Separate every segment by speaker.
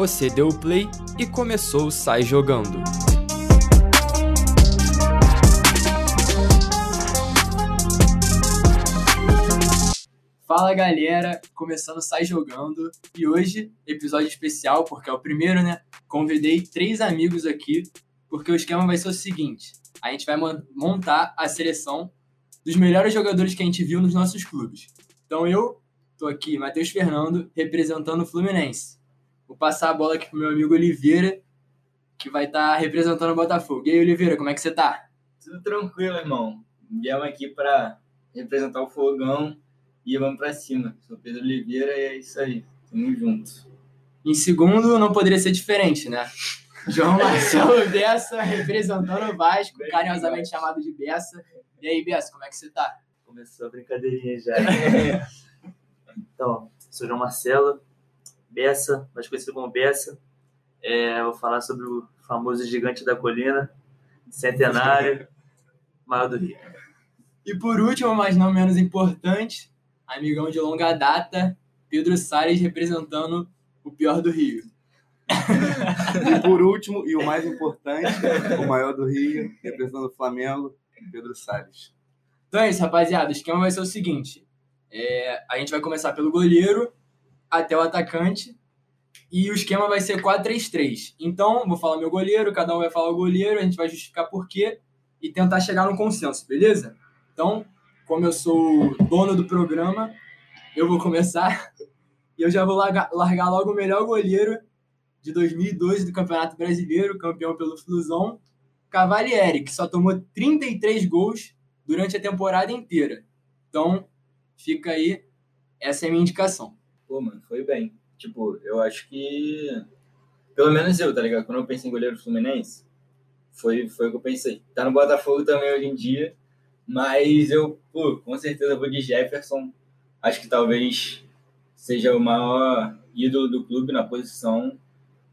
Speaker 1: Você deu o play e começou o Sai Jogando. Fala galera, começando Sai Jogando e hoje, episódio especial, porque é o primeiro, né? Convidei três amigos aqui, porque o esquema vai ser o seguinte: a gente vai montar a seleção dos melhores jogadores que a gente viu nos nossos clubes. Então eu tô aqui, Matheus Fernando, representando o Fluminense. Vou passar a bola aqui pro meu amigo Oliveira, que vai estar tá representando o Botafogo. E aí, Oliveira, como é que você tá?
Speaker 2: Tudo tranquilo, irmão. Viemos aqui para representar o Fogão e vamos para cima. Sou Pedro Oliveira e é isso aí. Tamo junto.
Speaker 1: Em segundo, não poderia ser diferente, né? João Marcelo Bessa, representando o Vasco, Bem carinhosamente legal. chamado de Bessa. E aí, Bessa, como é que você tá?
Speaker 3: Começou a brincadeirinha já. então, sou João Marcelo, Bessa, mais conhecido como Bessa. É, vou falar sobre o famoso gigante da colina, centenário, maior do Rio.
Speaker 1: E por último, mas não menos importante, amigão de longa data, Pedro Salles representando o pior do Rio.
Speaker 4: e por último, e o mais importante, o maior do Rio, representando o Flamengo, Pedro Salles.
Speaker 1: Então é isso, rapaziada. O esquema vai ser o seguinte: é, a gente vai começar pelo goleiro, até o atacante. E o esquema vai ser 4-3-3. Então, vou falar meu goleiro, cada um vai falar o goleiro, a gente vai justificar por quê e tentar chegar num consenso, beleza? Então, como eu sou dono do programa, eu vou começar e eu já vou largar, largar logo o melhor goleiro de 2012 do Campeonato Brasileiro, campeão pelo Flusão, Cavalieri, que só tomou 33 gols durante a temporada inteira. Então, fica aí, essa é a minha indicação.
Speaker 2: Pô, mano, foi bem. Tipo, eu acho que. Pelo menos eu, tá ligado? Quando eu pensei em goleiro Fluminense, foi, foi o que eu pensei. Tá no Botafogo também hoje em dia, mas eu, pô, com certeza vou de Jefferson. Acho que talvez seja o maior ídolo do clube na posição,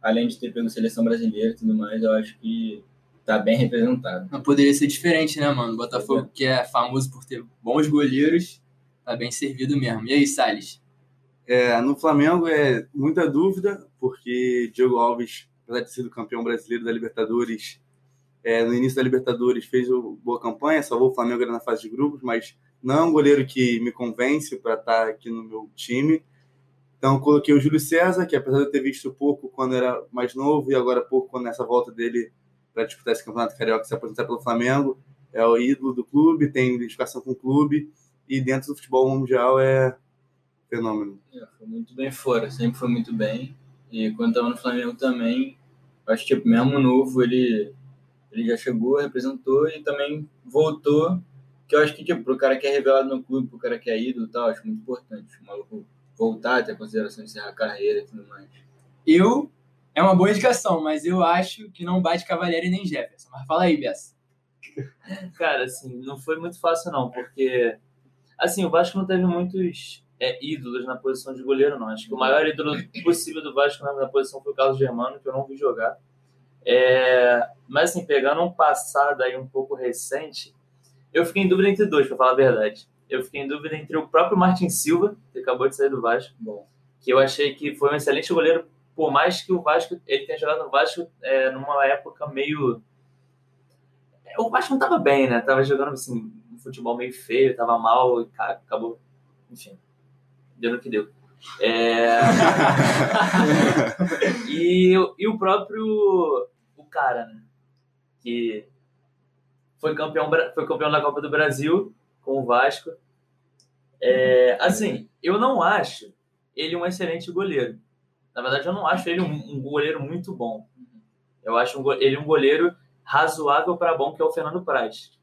Speaker 2: além de ter pego seleção brasileira e tudo mais, eu acho que tá bem representado.
Speaker 1: Não poderia ser diferente, né, mano? Botafogo, é. que é famoso por ter bons goleiros, tá bem servido mesmo. E aí, Salles?
Speaker 4: É, no Flamengo é muita dúvida, porque Diego Alves, apesar de ter sido campeão brasileiro da Libertadores, é, no início da Libertadores fez uma boa campanha, salvou o Flamengo na fase de grupos, mas não é um goleiro que me convence para estar tá aqui no meu time. Então coloquei o Júlio César, que apesar de eu ter visto pouco quando era mais novo e agora pouco quando nessa volta dele para disputar esse campeonato carioca se aposentar pelo Flamengo, é o ídolo do clube, tem identificação com o clube e dentro do futebol mundial é fenômeno.
Speaker 2: É, foi muito bem fora, sempre foi muito bem. E quando estava no Flamengo também, acho que tipo, mesmo novo, ele, ele já chegou, representou e também voltou. Que eu acho que, tipo, pro cara que é revelado no clube, pro cara que é ídolo e tal, acho muito importante. O maluco voltar, ter consideração de encerrar a carreira e tudo mais.
Speaker 1: Eu, é uma boa indicação, mas eu acho que não bate Cavalieri nem Jefferson. Mas fala aí, Bessa.
Speaker 3: Cara, assim, não foi muito fácil não, porque, assim, o Vasco não teve muitos é, ídolos na posição de goleiro, não. Acho que o maior ídolo possível do Vasco na, posição foi o Carlos Germano, que eu não vi jogar. É, mas, assim, pegando um passado aí um pouco recente, eu fiquei em dúvida entre dois, para falar a verdade. Eu fiquei em dúvida entre o próprio Martin Silva, que acabou de sair do Vasco, Bom. que eu achei que foi um excelente goleiro, por mais que o Vasco ele tenha jogado no Vasco é, numa época meio. O Vasco não estava bem, né? Tava jogando assim, um futebol meio feio, tava mal e acabou. Enfim deu no que deu. É... e, e o próprio o cara, né? Que foi campeão, foi campeão da Copa do Brasil com o Vasco. É, assim, eu não acho ele um excelente goleiro. Na verdade, eu não acho ele um, um goleiro muito bom. Eu acho um, ele um goleiro razoável para bom, que é o Fernando Praz.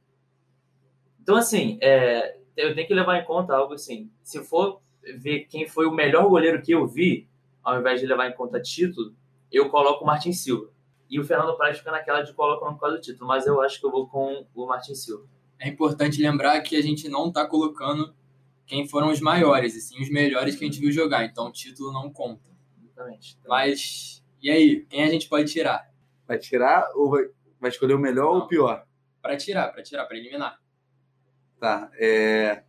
Speaker 3: Então, assim, é, eu tenho que levar em conta algo assim. Se for ver quem foi o melhor goleiro que eu vi, ao invés de levar em conta título, eu coloco o Martin Silva. E o Fernando Praz fica naquela de colocar por causa do título, mas eu acho que eu vou com o Martin Silva.
Speaker 1: É importante lembrar que a gente não está colocando quem foram os maiores, e sim os melhores que a gente viu jogar, então o título não conta.
Speaker 3: Exatamente.
Speaker 1: Mas, e aí, quem a gente pode tirar?
Speaker 4: Vai tirar ou vai, vai escolher o melhor não. ou o pior?
Speaker 1: Para tirar, para tirar, para eliminar.
Speaker 4: Tá, é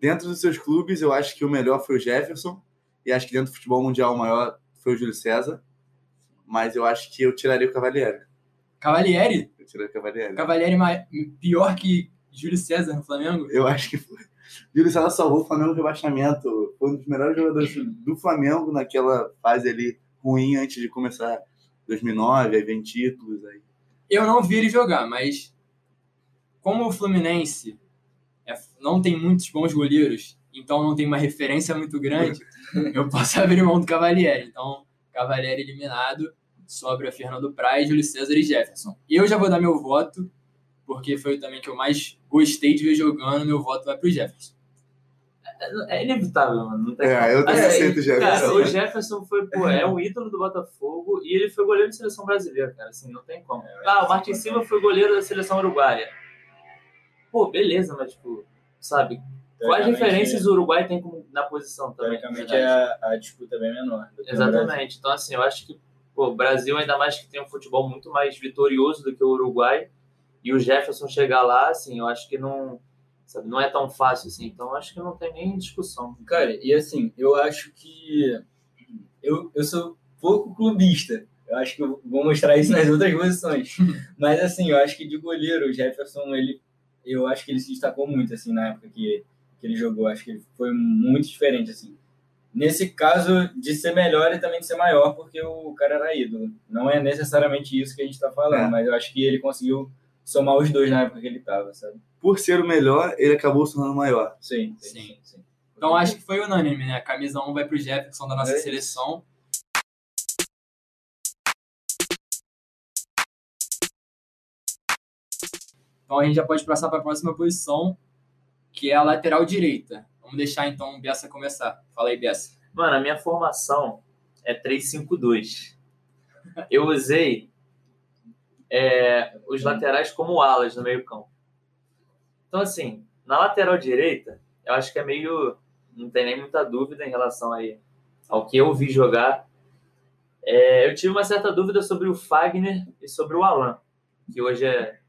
Speaker 4: dentro dos seus clubes, eu acho que o melhor foi o Jefferson. E acho que dentro do futebol mundial o maior foi o Júlio César. mas eu acho que eu tiraria o Cavalieri.
Speaker 1: Cavalieri?
Speaker 4: Eu tiraria o Cavalieri.
Speaker 1: Cavalieri pior que Júlio César no Flamengo?
Speaker 4: Eu acho que foi. Júlio César salvou o Flamengo do rebaixamento. Foi um dos melhores jogadores do Flamengo naquela fase ali ruim antes de começar 2009, aí vem títulos. Aí.
Speaker 1: Eu não vi ele jogar, mas como o Fluminense não tem muitos bons goleiros, então não tem uma referência muito grande, eu posso abrir mão do Cavalieri. Então, Cavalieri eliminado, sobra Fernando Praz, Júlio César e Jefferson. E eu já vou dar meu voto, porque foi também que eu mais gostei de ver jogando, meu voto vai pro Jefferson.
Speaker 3: É inevitável, mano. Não tem
Speaker 4: É, eu também
Speaker 3: Assim,
Speaker 4: aceito o Jefferson.
Speaker 3: Cara, o Jefferson foi, pô, é um ídolo do Botafogo e ele foi goleiro de seleção brasileira, cara. Assim, não tem como. Ah, o Martin Silva foi goleiro da seleção uruguaia. Pô, beleza, mas, tipo, sabe? Quais referências o Uruguai tem na posição também?
Speaker 2: Teoricamente é a, a disputa bem menor.
Speaker 3: Exatamente. Então, assim, eu acho que pô, o Brasil, ainda mais que tem um futebol muito mais vitorioso do que o Uruguai, e o Jefferson chegar lá, assim, eu acho que não, sabe, não é tão fácil assim. Então, eu acho que não tem nem discussão.
Speaker 2: Cara, e assim, eu acho que eu, eu sou pouco clubista. Eu acho que eu vou mostrar isso nas outras posições. Mas assim, eu acho que de goleiro, o Jefferson, ele, eu acho que ele se destacou muito assim na época que, que ele jogou. Acho que ele foi muito diferente assim. Nesse caso de ser melhor e também de ser maior, porque o cara era ídolo. Não é necessariamente isso que a gente tá falando,
Speaker 4: É.
Speaker 2: mas eu acho que ele conseguiu somar os dois na época que ele tava, sabe?
Speaker 4: Por ser o melhor, ele acabou se tornando maior.
Speaker 2: Sim,
Speaker 1: Sim.
Speaker 2: sim, sim.
Speaker 1: Então acho que foi unânime, né? A camisa 1 vai pro Jefferson da nossa
Speaker 2: É isso.
Speaker 1: seleção. Então a gente já pode passar para a próxima posição, que é a lateral direita. Vamos deixar então o Biassa começar. Fala aí, Biassa.
Speaker 3: Mano, a minha formação é 3-5-2. Eu usei é, os laterais como alas no meio campo. Então, assim, na lateral direita, eu acho que é meio... Não tem nem muita dúvida em relação aí ao que eu vi jogar. É, eu tive uma certa dúvida sobre o Fagner e sobre o Alan, que hoje é,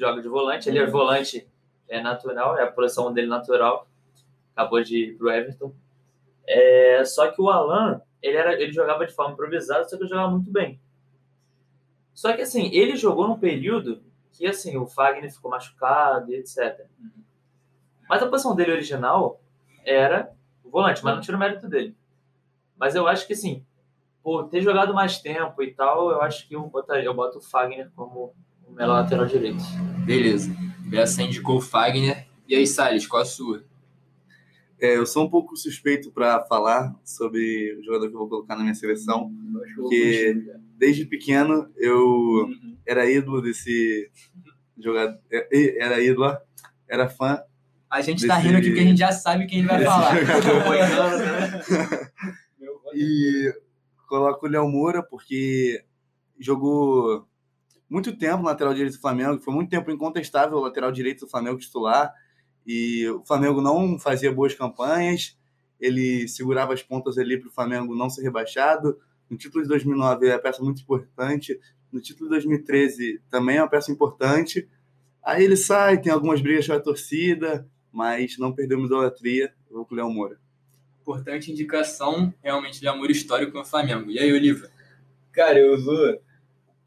Speaker 3: joga de volante. Ele é volante é natural, é a posição dele natural. Acabou de ir pro Everton. É, só que o Alan, ele, era, ele jogava de forma improvisada, só que ele jogava muito bem. Só que assim, ele jogou num período que assim, o Fagner ficou machucado e etc. Mas a posição dele original era o volante, mas não tira o mérito dele. Mas eu acho que assim, por ter jogado mais tempo e tal, eu acho que eu, botaria, eu boto o Fagner como o melhor lateral direito.
Speaker 1: Beleza. Biassa indicou o Fagner. E aí, Salles, qual a sua?
Speaker 4: É, eu sou um pouco suspeito para falar sobre o jogador que eu vou colocar na minha seleção.
Speaker 2: Eu acho que eu vou
Speaker 4: Que-
Speaker 2: contigo, cara.
Speaker 4: Desde pequeno, eu
Speaker 2: Uhum.
Speaker 4: era ídolo desse jogador. é, Era ídolo, era fã.
Speaker 1: A gente tá
Speaker 4: Desse-
Speaker 1: rindo aqui porque a gente já sabe quem ele vai
Speaker 4: Desse
Speaker 1: falar.
Speaker 2: voto
Speaker 4: E coloco o Léo Moura porque jogou muito tempo no lateral direito do Flamengo, foi muito tempo incontestável o lateral direito do Flamengo titular. E o Flamengo não fazia boas campanhas, ele segurava as pontas ali para o Flamengo não ser rebaixado. No título de 2009 é uma peça muito importante. No título de 2013 também é uma peça importante. Aí ele sai, tem algumas brigas com a torcida, mas não perdeu uma idolatria. Eu vou com o Léo Moura.
Speaker 1: Importante indicação, realmente, de amor histórico no Flamengo. E aí, Oliva?
Speaker 2: Cara, eu vou.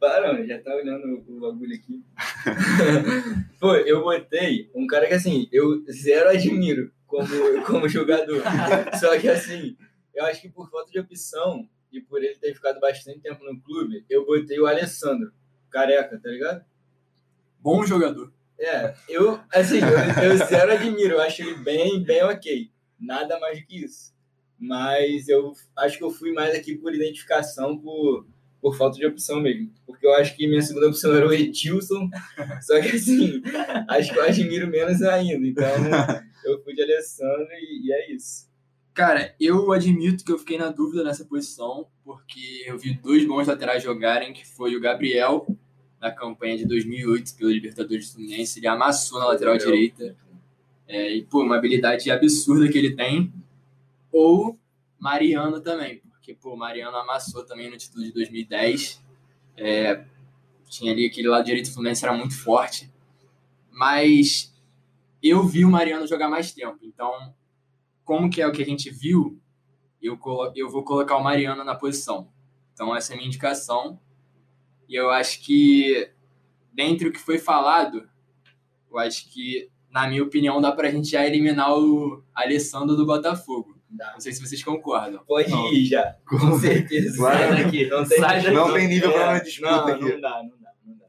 Speaker 2: Para, mano, já tá olhando o bagulho aqui. Pô, eu botei um cara que assim, eu zero admiro como, como jogador. Só que assim, eu acho que por falta de opção e por ele ter ficado bastante tempo no clube, eu botei o Alessandro, careca, tá ligado?
Speaker 1: Bom jogador.
Speaker 2: É, eu, assim, eu, eu zero admiro, eu acho ele bem, bem ok. Nada mais do que isso. Mas eu acho que eu fui mais aqui por identificação, por, por falta de opção mesmo. Porque eu acho que minha segunda opção era o Etilson, só que assim, acho que eu admiro menos ainda. Então, eu fui de Alessandro e, e é isso.
Speaker 1: Cara, eu admito que eu fiquei na dúvida nessa posição, porque eu vi dois bons laterais jogarem, que foi o Gabriel, na campanha de 2008 pelo Libertadores do Fluminense. Ele amassou na lateral
Speaker 2: Gabriel.
Speaker 1: direita. É, e, pô, uma habilidade absurda que ele tem. Ou Mariano também, porque, pô, Mariano amassou também no título de 2010. É, tinha ali aquele lado direito do Fluminense, era muito forte. Mas eu vi o Mariano jogar mais tempo, então, como que é o que a gente viu, eu, colo eu vou colocar o Mariano na posição. Então essa é a minha indicação. E eu acho que, dentre o que foi falado, eu acho que, na minha opinião, dá pra gente já eliminar o Alessandro do Botafogo. Não sei se vocês concordam.
Speaker 2: Pode
Speaker 4: Não.
Speaker 2: ir já, com certeza.
Speaker 4: Claro.
Speaker 3: Sai daqui.
Speaker 2: Não tem,
Speaker 3: Sai daqui.
Speaker 4: Não tem nível pra uma disputa
Speaker 2: não,
Speaker 4: aqui.
Speaker 2: Não dá, não dá, não dá.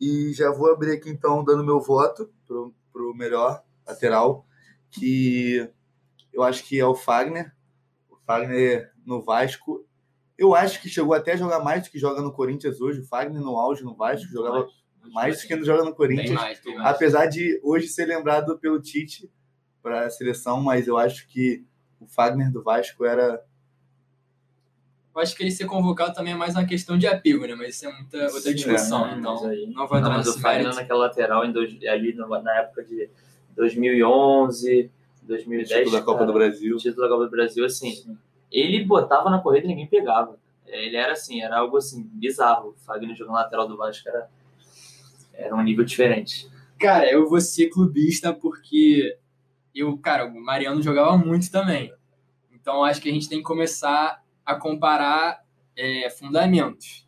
Speaker 4: E já vou abrir aqui então dando meu voto pro, pro melhor lateral, que eu acho que é o Fagner. O Fagner no Vasco. Eu acho que chegou até a jogar mais do que joga no Corinthians hoje. O Fagner no auge no Vasco jogava mais do que joga no Corinthians.
Speaker 1: mais, mais.
Speaker 4: Apesar de hoje ser lembrado pelo Tite para a seleção, mas eu acho que o Fagner do Vasco era.
Speaker 1: Eu acho que ele ser convocado também é mais uma questão de apego, né? Mas isso é muita outra
Speaker 2: Sim,
Speaker 1: discussão.
Speaker 2: é,
Speaker 1: então,
Speaker 2: mas aí-
Speaker 1: não vou
Speaker 3: Não,
Speaker 1: entrar
Speaker 3: mas o Fagner
Speaker 1: mérito.
Speaker 3: naquela lateral em dois, ali na época de 2011, 2010.
Speaker 4: Título da Copa
Speaker 3: cara,
Speaker 4: do Brasil.
Speaker 3: o título da Copa do Brasil, assim, ele botava na corrida e ninguém pegava. Ele era assim, era algo assim, bizarro. O Fagner jogando na lateral do Vasco era, era um nível diferente.
Speaker 1: Cara, eu vou ser clubista porque eu, cara, o Mariano jogava muito também. Então acho que a gente tem que começar a comparar é, fundamentos.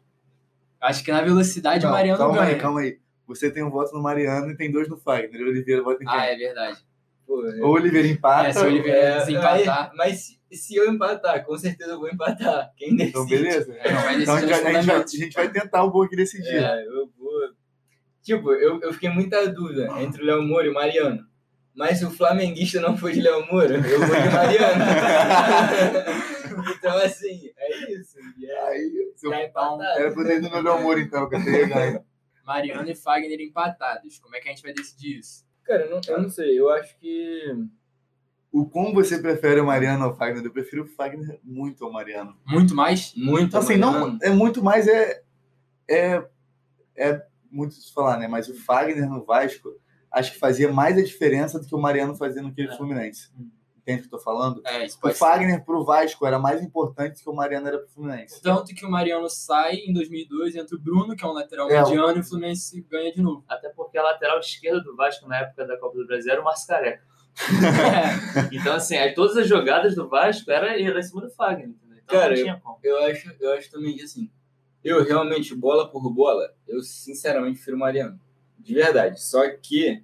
Speaker 1: Acho que na velocidade o Mariano
Speaker 4: calma
Speaker 1: ganha.
Speaker 4: aí, calma aí. Você tem um voto no Mariano e tem dois no Fagner. O Oliveira vota em quem?
Speaker 1: Ah, é verdade.
Speaker 2: Pô, é-
Speaker 4: Ou o Oliveira empata.
Speaker 1: É, se o Oliveira
Speaker 2: é,
Speaker 1: desempatar.
Speaker 2: aí- mas se, se eu empatar, com certeza eu vou empatar. Quem decide?
Speaker 4: Então, beleza.
Speaker 1: A gente vai
Speaker 4: Então a gente, a, gente vai, a gente vai tentar um pouco aqui decidir.
Speaker 2: É, eu vou. Tipo, eu, eu fiquei muita dúvida entre o Léo Moura e o Mariano. Mas se o flamenguista não for de Léo Moura, eu vou de Mariano. então, assim, é isso. E é,
Speaker 4: Aí, seu...
Speaker 2: tá empatado.
Speaker 4: Era pro dedo no meu amor, então, que eu teria ganho.
Speaker 1: Mariano e Fagner empatados. Como é que a gente vai decidir isso?
Speaker 2: Cara, eu não, eu não sei. Eu acho que.
Speaker 4: O como você prefere o Mariano ao Fagner? Eu prefiro o Fagner muito ao Mariano.
Speaker 1: Muito mais?
Speaker 2: Muito
Speaker 4: Então, assim,
Speaker 2: Mariano.
Speaker 4: não, é muito mais, é, é, é muito se falar, né? Mas o Fagner no Vasco, acho que fazia mais a diferença do que o Mariano fazia no aquele
Speaker 3: É.
Speaker 4: Fluminense. Entende o que eu tô falando?
Speaker 1: É, isso
Speaker 4: O. Fagner pro Vasco era mais importante do que o Mariano era pro Fluminense.
Speaker 1: Tanto que o Mariano sai em 2002, entra o Bruno, que é um lateral
Speaker 4: É, o-
Speaker 1: mediano, e o Fluminense ganha de novo.
Speaker 3: Até porque a lateral esquerda do Vasco na época da Copa do Brasil era o Márcio Careca. Então, assim, aí todas as jogadas do Vasco era, era em cima do Fagner, entendeu? Então
Speaker 2: Cara,
Speaker 3: não tinha como.
Speaker 2: Eu acho, eu acho também que assim, eu realmente, bola por bola, eu sinceramente prefiro o Mariano. De verdade. Só que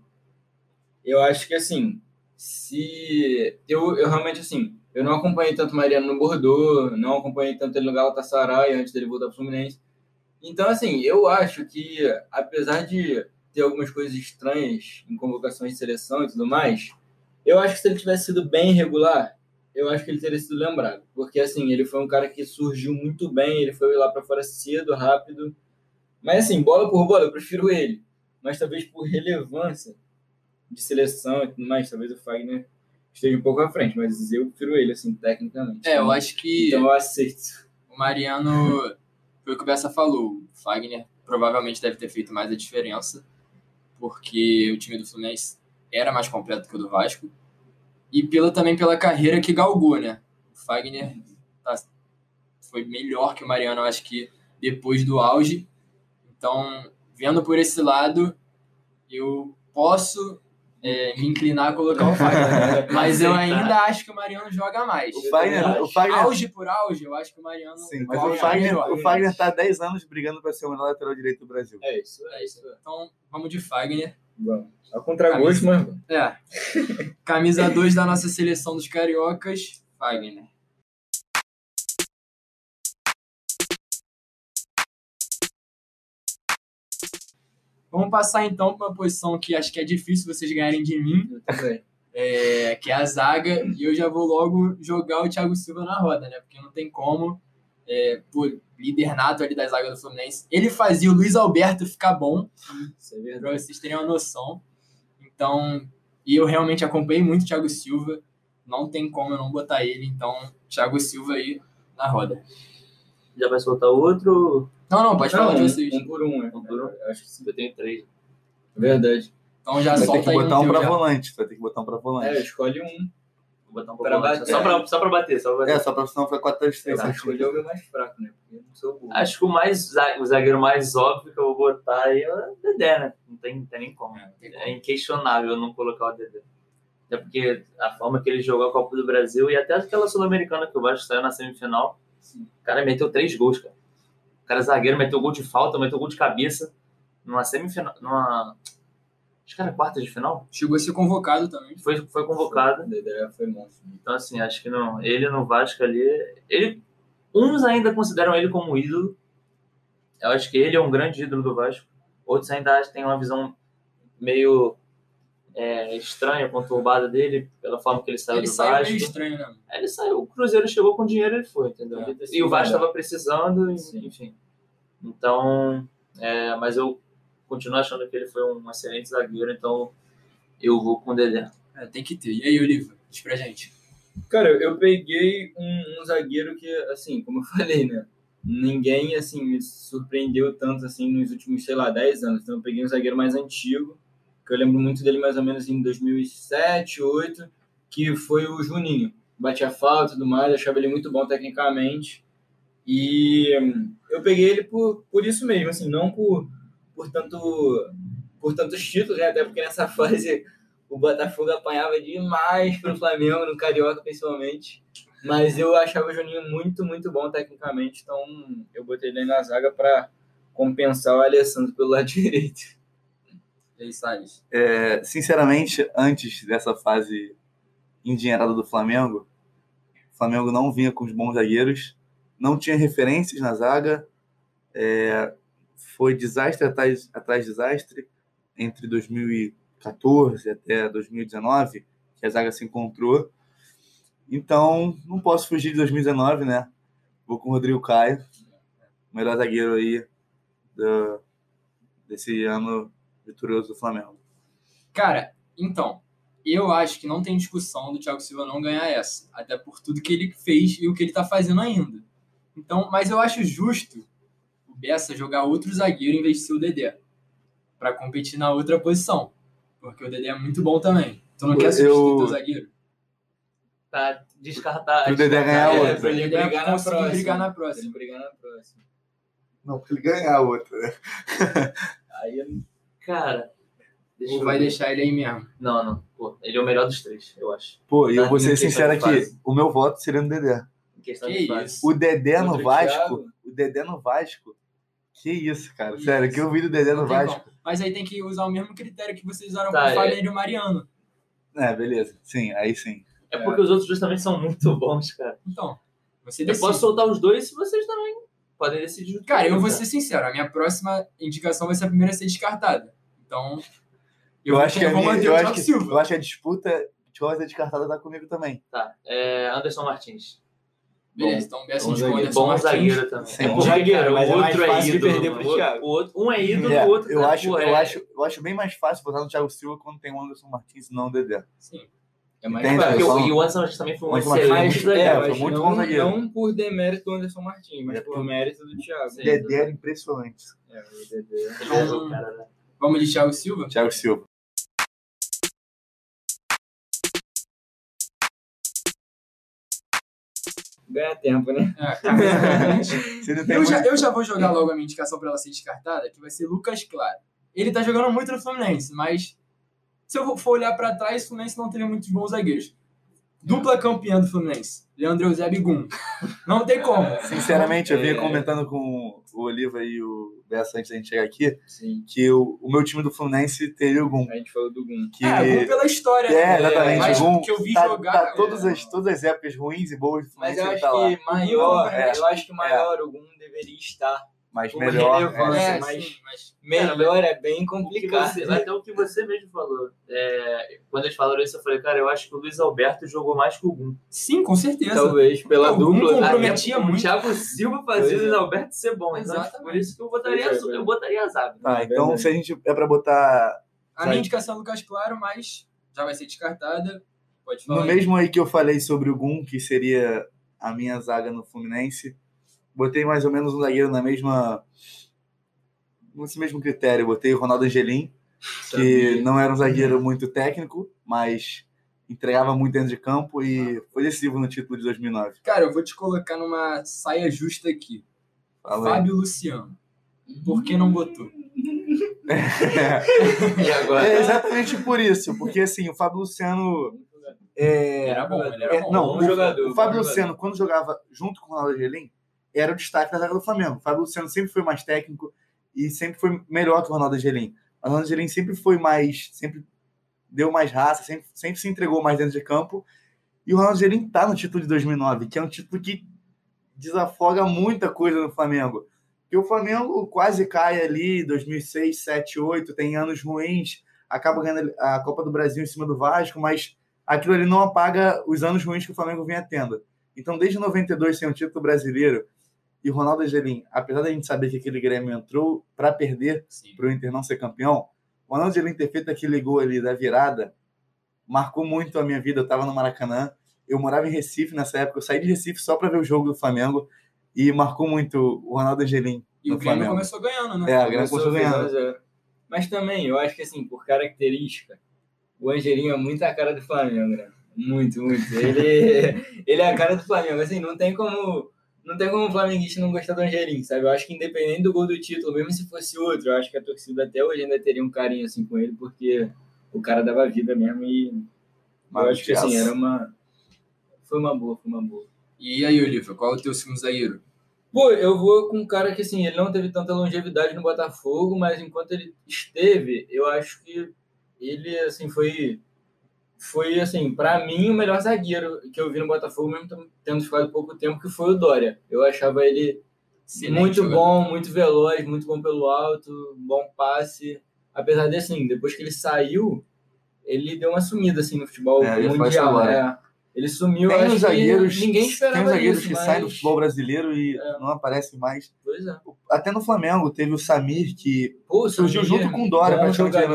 Speaker 2: eu acho que assim, se. Eu, eu realmente assim, eu não acompanhei tanto o Mariano no Bordeaux, não acompanhei tanto ele no Galatasaray antes dele voltar pro Fluminense. Então, assim, eu acho que, apesar de ter algumas coisas estranhas em convocações de seleção e tudo mais, eu acho que se ele tivesse sido bem regular, eu acho que ele teria sido lembrado. Porque, assim, ele foi um cara que surgiu muito bem, ele foi lá para fora cedo, rápido. Mas, assim, bola por bola, eu prefiro ele. Mas talvez por relevância de seleção e tudo mais, talvez o Fagner esteja um pouco à frente. Mas eu prefiro ele, assim, tecnicamente.
Speaker 1: É, eu acho que
Speaker 2: Então eu aceito.
Speaker 1: o Mariano, foi o que o Bessa falou, o Fagner provavelmente deve ter feito mais a diferença, porque o time do Fluminense era mais completo que o do Vasco, e pela, também pela carreira que galgou, né? O Fagner tá- foi melhor que o Mariano, eu acho que depois do auge. Então, vendo por esse lado, eu posso é, me inclinar a colocar o Fagner. Mas eu ainda acho que o Mariano joga mais.
Speaker 4: O Fagner, o Fagner,
Speaker 1: Auge por auge, eu acho que o Mariano.
Speaker 4: sim, mas
Speaker 1: joga
Speaker 4: o Fagner, o Fagner tá há 10 anos brigando para ser o melhor lateral direito do Brasil.
Speaker 2: É isso, é isso.
Speaker 1: Então, vamos de Fagner.
Speaker 2: Vamos. A contragosto, mas vamos.
Speaker 1: É. Camisa 2 da nossa seleção dos cariocas, Fagner. Vamos passar então para uma posição que acho que é difícil vocês ganharem de mim, é, que é a zaga, e eu já vou logo jogar o Thiago Silva na roda, né? Porque não tem como, é, por líder nato ali da zaga do Fluminense. Ele fazia o Luiz Alberto ficar bom,
Speaker 2: Isso é verdade.
Speaker 1: para vocês terem uma noção. Então, e eu realmente acompanhei muito o Thiago Silva, não tem como eu não botar ele, então, Thiago Silva aí na roda.
Speaker 3: Já vai soltar outro?
Speaker 1: Não, não, pode falar de
Speaker 2: um,
Speaker 1: vocês.
Speaker 2: um por um, é.
Speaker 3: Um por um?
Speaker 2: Eu Acho que sim.
Speaker 3: Eu tenho três.
Speaker 2: Verdade.
Speaker 1: Então já
Speaker 4: Vai ter que botar um pra
Speaker 1: já.
Speaker 4: volante. Vai ter que botar um pra
Speaker 2: É,
Speaker 4: volante.
Speaker 2: escolhe um.
Speaker 3: Vou botar um
Speaker 2: Pra
Speaker 3: mais.
Speaker 2: bater.
Speaker 3: Só pra, só pra bater, só pra bater.
Speaker 4: É, só pra senão foi 4 3 3
Speaker 2: Eu escolhi o meu mais fraco, né? Porque eu não sou burro.
Speaker 3: Acho que o, mais, o zagueiro mais óbvio que eu vou botar aí é o Dedé, né? Não tem, não tem nem como.
Speaker 1: É, tem como.
Speaker 3: É inquestionável não colocar o Dedé. Até porque a forma que ele jogou a Copa do Brasil e até aquela Sul-Americana que o Vasco saiu na semifinal, o cara meteu três gols, cara. O cara é zagueiro, meteu gol de falta, meteu gol de cabeça. Numa semifinal. Numa. Acho que era quarta de final.
Speaker 1: Chegou a ser convocado também.
Speaker 3: Foi, foi convocado.
Speaker 2: Dedé foi monstro.
Speaker 3: Então, assim, acho que não. Ele no Vasco ali. Ele, uns ainda consideram ele como ídolo. Eu acho que ele é um grande ídolo do Vasco. Outros ainda têm uma visão meio é, estranha, conturbada dele, pela forma que ele saiu
Speaker 1: Ele
Speaker 3: do
Speaker 1: saiu
Speaker 3: Vasco.
Speaker 1: meio estranho, né?
Speaker 3: Aí Ele saiu, o Cruzeiro chegou com dinheiro e ele foi, entendeu?
Speaker 2: É,
Speaker 3: e o Vasco estava precisando, e- enfim. Então, é, mas eu continuo achando que ele foi um excelente zagueiro, então eu vou com o Dedé.
Speaker 1: É, tem que ter. E aí, Oliva? Diz pra gente.
Speaker 2: Cara, eu peguei um, um zagueiro que, assim, como eu falei, né? Ninguém, assim, me surpreendeu tanto, assim, nos últimos, sei lá, 10 anos. Então, eu peguei um zagueiro mais antigo, que eu lembro muito dele mais ou menos em 2007, 2008, que foi o Juninho. Batia falta e tudo mais, achava ele muito bom tecnicamente. E hum, eu peguei ele por, por isso mesmo, assim, não por, por, tanto, por tantos títulos, né? Até porque nessa fase o Botafogo apanhava demais pro Flamengo, no Carioca principalmente. Mas eu achava o Juninho muito, muito bom tecnicamente, então eu botei ele na zaga para compensar o Alessandro pelo lado direito.
Speaker 1: E aí, Salles?
Speaker 4: É, sinceramente, antes dessa fase endinheirada do Flamengo, o Flamengo não vinha com os bons zagueiros, não tinha referências na zaga, é, foi desastre atrás, atrás de desastre entre 2014 até 2019, que a zaga se encontrou. Então, não posso fugir de 2019, né? Vou com o Rodrigo Caio, o melhor zagueiro aí do- desse ano vitorioso do Flamengo.
Speaker 1: Cara, então, eu acho que não tem discussão do Thiago Silva não ganhar essa. Até por tudo que ele fez e o que ele tá fazendo ainda. Então, mas eu acho justo o Bessa jogar outro zagueiro em vez de ser o Dedé. Pra competir na outra posição. Porque o Dedé é muito bom também. Tu não
Speaker 4: Eu-
Speaker 1: quer substituir teu zagueiro?
Speaker 3: Pra descartar.
Speaker 4: Pro Dedé ganhar outra.
Speaker 1: É, pra ele brigar na próxima. brigar na
Speaker 2: Pra ele
Speaker 1: próxima.
Speaker 2: brigar na próxima.
Speaker 4: Não, porque ele ganhar outra. né?
Speaker 2: Aí eu
Speaker 3: Cara. Deixa
Speaker 1: Ou
Speaker 3: eu
Speaker 1: vai
Speaker 3: ver.
Speaker 1: deixar ele aí mesmo?
Speaker 3: Não, não. Pô, ele é o melhor dos três, eu acho.
Speaker 4: Pô, e eu
Speaker 3: Na-
Speaker 4: vou ser sincero aqui, o meu voto seria no Dedé.
Speaker 3: Em questão
Speaker 1: Que
Speaker 3: de fase.
Speaker 1: isso?
Speaker 4: O Dedé no
Speaker 2: Contra
Speaker 4: Vasco,
Speaker 2: Thiago.
Speaker 4: o Dedé no Vasco, que isso, cara.
Speaker 1: Que
Speaker 4: Sério,
Speaker 1: isso.
Speaker 4: que eu vi do Dedé no
Speaker 1: Não
Speaker 4: Vasco.
Speaker 1: como. Mas aí tem que usar o mesmo critério que vocês usaram
Speaker 3: Tá,
Speaker 1: com o
Speaker 3: é.
Speaker 1: Fagner e o Mariano.
Speaker 4: É, beleza. Sim, aí sim.
Speaker 3: É porque os outros dois também são muito bons, cara.
Speaker 1: Então, você
Speaker 3: Eu
Speaker 1: decide.
Speaker 3: posso soltar os dois se vocês também podem decidir.
Speaker 1: Cara, eu
Speaker 3: comigo,
Speaker 1: vou ser sincero, a minha próxima indicação vai ser a primeira a ser descartada. Então,
Speaker 4: Eu,
Speaker 1: vou
Speaker 4: acho que a
Speaker 1: vou
Speaker 4: minha,
Speaker 1: manter
Speaker 4: eu
Speaker 1: o
Speaker 4: acho que,
Speaker 1: Silva.
Speaker 4: eu acho que a disputa de rosa descartada tá comigo também.
Speaker 3: Tá. É Anderson Martins.
Speaker 1: Beleza, então o Bessa
Speaker 2: bom
Speaker 1: indicou o
Speaker 2: zagueiro,
Speaker 1: Anderson
Speaker 3: Bom
Speaker 1: Martins.
Speaker 3: zagueiro também.
Speaker 4: Sim.
Speaker 3: É
Speaker 4: Bom
Speaker 2: zagueiro, mas
Speaker 3: o
Speaker 2: é mais
Speaker 3: outro é
Speaker 2: fácil de
Speaker 3: ídolo.
Speaker 2: perder pro
Speaker 3: o-
Speaker 2: Thiago.
Speaker 3: o outro- um é ídolo,
Speaker 4: É,
Speaker 3: o outro
Speaker 4: eu,
Speaker 3: cara,
Speaker 4: acho, eu,
Speaker 3: é-
Speaker 4: acho, eu acho bem mais fácil botar no Thiago Silva quando tem o Anderson Martins e não o Dedé.
Speaker 1: Sim.
Speaker 2: É mais
Speaker 4: Entende?
Speaker 3: Porque
Speaker 2: fácil.
Speaker 3: o-
Speaker 4: Então-
Speaker 3: e o Anderson Martins também foi um excelente zagueiro.
Speaker 2: É,
Speaker 4: foi
Speaker 2: mas
Speaker 4: muito
Speaker 2: não,
Speaker 4: bom zagueiro.
Speaker 2: não por demérito do Anderson Martins, mas
Speaker 4: É
Speaker 2: por mérito do Thiago.
Speaker 4: Dedé era impressionante.
Speaker 2: É, o Dedé.
Speaker 3: Ele é cara, né?
Speaker 1: Vamos de Thiago Silva?
Speaker 4: Thiago Silva.
Speaker 2: Ganha tempo, né?
Speaker 1: É,
Speaker 4: tem
Speaker 1: eu, já, eu já vou jogar logo a minha indicação pra ela ser descartada, que vai ser Lucas Claro. Ele tá jogando muito no Fluminense, mas se eu for olhar pra trás, o Fluminense não teve muitos bons zagueiros. Dupla campeã do Fluminense, Leandro Eusébio e Gum. Não tem como.
Speaker 4: Sinceramente, eu vinha
Speaker 2: É.
Speaker 4: comentando com o Oliva e o Bessa antes da gente chegar aqui,
Speaker 2: Sim.
Speaker 4: que o, o meu time do Fluminense teria o Gum.
Speaker 2: A gente falou do Gum.
Speaker 4: Que...
Speaker 1: É, Gum pela história.
Speaker 4: É,
Speaker 1: né?
Speaker 4: exatamente.
Speaker 1: Mas
Speaker 4: o Gum
Speaker 1: que eu vi
Speaker 4: tá,
Speaker 1: jogar.
Speaker 4: tá todas,
Speaker 1: é,
Speaker 4: as, todas as épocas ruins e boas do
Speaker 2: Mas
Speaker 4: Fluminense
Speaker 2: eu
Speaker 4: ele
Speaker 2: acho
Speaker 4: tá lá.
Speaker 2: que maior,
Speaker 1: É.
Speaker 2: eu acho que maior o Gum deveria estar.
Speaker 4: Mas
Speaker 2: o
Speaker 4: melhor.
Speaker 2: relevante.
Speaker 4: é.
Speaker 1: é,
Speaker 2: mas-
Speaker 1: sim, mas
Speaker 2: Melhor é bem complicado.
Speaker 3: você- até o que você mesmo falou. É, quando eles falaram isso, eu falei, cara, eu acho que o Luiz Alberto jogou mais que o Gum.
Speaker 1: Sim, com certeza.
Speaker 2: Talvez pela
Speaker 1: o Gum
Speaker 2: dupla. né?
Speaker 1: comprometia
Speaker 3: Até
Speaker 1: muito.
Speaker 3: O Thiago Silva fazia o
Speaker 2: é.
Speaker 3: Luiz Alberto ser bom. Então,
Speaker 1: Exatamente.
Speaker 3: por isso que eu botaria,
Speaker 2: é,
Speaker 3: eu botaria a zaga.
Speaker 4: Tá,
Speaker 2: É
Speaker 4: então se a gente é pra botar
Speaker 1: A minha indicação é Lucas Claro, mas já vai ser descartada. Pode falar.
Speaker 4: no
Speaker 1: aí.
Speaker 4: mesmo aí que eu falei sobre o Gum, que seria a minha zaga no Fluminense, botei mais ou menos um zagueiro na mesma nesse mesmo critério, botei o Ronaldo Angelim, que não era um zagueiro muito técnico, mas entregava muito dentro de campo e foi decisivo no título de 2009.
Speaker 1: Cara, eu vou te colocar numa saia justa aqui.
Speaker 4: Fala.
Speaker 1: Fábio Luciano. Por que não botou?
Speaker 3: E agora?
Speaker 4: É exatamente por isso, porque assim, o Fábio Luciano é,
Speaker 1: Era bom, ele era
Speaker 4: é,
Speaker 1: bom.
Speaker 4: não,
Speaker 2: bom
Speaker 4: o,
Speaker 2: jogador,
Speaker 4: o Fábio
Speaker 2: jogador.
Speaker 4: Luciano quando jogava junto com o Ronaldo Angelim, era o destaque da zaga do Flamengo. O Fábio Luciano sempre foi mais técnico e sempre foi melhor que o Ronaldo Angelim. O Ronaldo Angelim sempre foi mais, sempre deu mais raça, sempre, sempre se entregou mais dentro de campo. E o Ronaldo Angelim tá no título de 2009, que é um título que desafoga muita coisa no Flamengo. Que o Flamengo quase cai ali 2006, 7, 8, tem anos ruins, acaba ganhando a Copa do Brasil em cima do Vasco, mas aquilo ali não apaga os anos ruins que o Flamengo vinha tendo. Então, desde 92 sem um título brasileiro, e o Ronaldo Angelim, apesar da gente saber que aquele Grêmio entrou para perder para o Inter não ser campeão, o Ronaldo Angelim ter feito aquele gol ali da virada marcou muito a minha vida. Eu estava no Maracanã, eu morava em Recife nessa época, eu saí de Recife só para ver o jogo do Flamengo e marcou muito o Ronaldo Angelim.
Speaker 1: E o Grêmio
Speaker 4: Flamengo.
Speaker 1: começou ganhando, né?
Speaker 4: É, a Grêmio começou ganhando.
Speaker 2: ganhando. Mas também, eu acho que assim, por característica, o Angelinho é muito a cara do Flamengo, né? Muito, muito. Ele, ele é a cara do Flamengo. Assim, não tem como. Não tem como o flamenguista não gostar do Angelinho, sabe? Eu acho que independente do gol do título, mesmo se fosse outro, eu acho que a torcida até hoje ainda teria um carinho assim com ele, porque o cara dava vida mesmo e eu acho que assim, era uma. Foi uma boa, foi uma boa.
Speaker 1: E aí, Olívio, qual é o teu segundo zagueiro?
Speaker 2: Pô, eu vou com um cara que, assim, ele não teve tanta longevidade no Botafogo, mas enquanto ele esteve, eu acho que ele, assim, foi, foi assim, para mim, o melhor zagueiro que eu vi no Botafogo, mesmo tendo ficado pouco tempo, que foi o Dória. Eu achava ele
Speaker 1: Excelente
Speaker 2: muito
Speaker 1: jogador.
Speaker 2: bom, muito veloz, muito bom pelo alto, bom passe. Apesar de, assim, depois que ele saiu, ele deu uma sumida, assim, no futebol
Speaker 4: É,
Speaker 2: mundial. é. Ele sumiu,
Speaker 4: Tem
Speaker 2: acho
Speaker 4: zagueiros,
Speaker 2: ninguém esperava
Speaker 4: tem os zagueiros
Speaker 2: isso,
Speaker 4: que
Speaker 2: mas...
Speaker 4: saem do futebol brasileiro e
Speaker 2: É.
Speaker 4: não aparecem mais.
Speaker 2: Pois é.
Speaker 4: Até no Flamengo teve o Samir, que
Speaker 2: Pô,
Speaker 4: Surgiu
Speaker 2: Samir,
Speaker 4: junto com o Dória,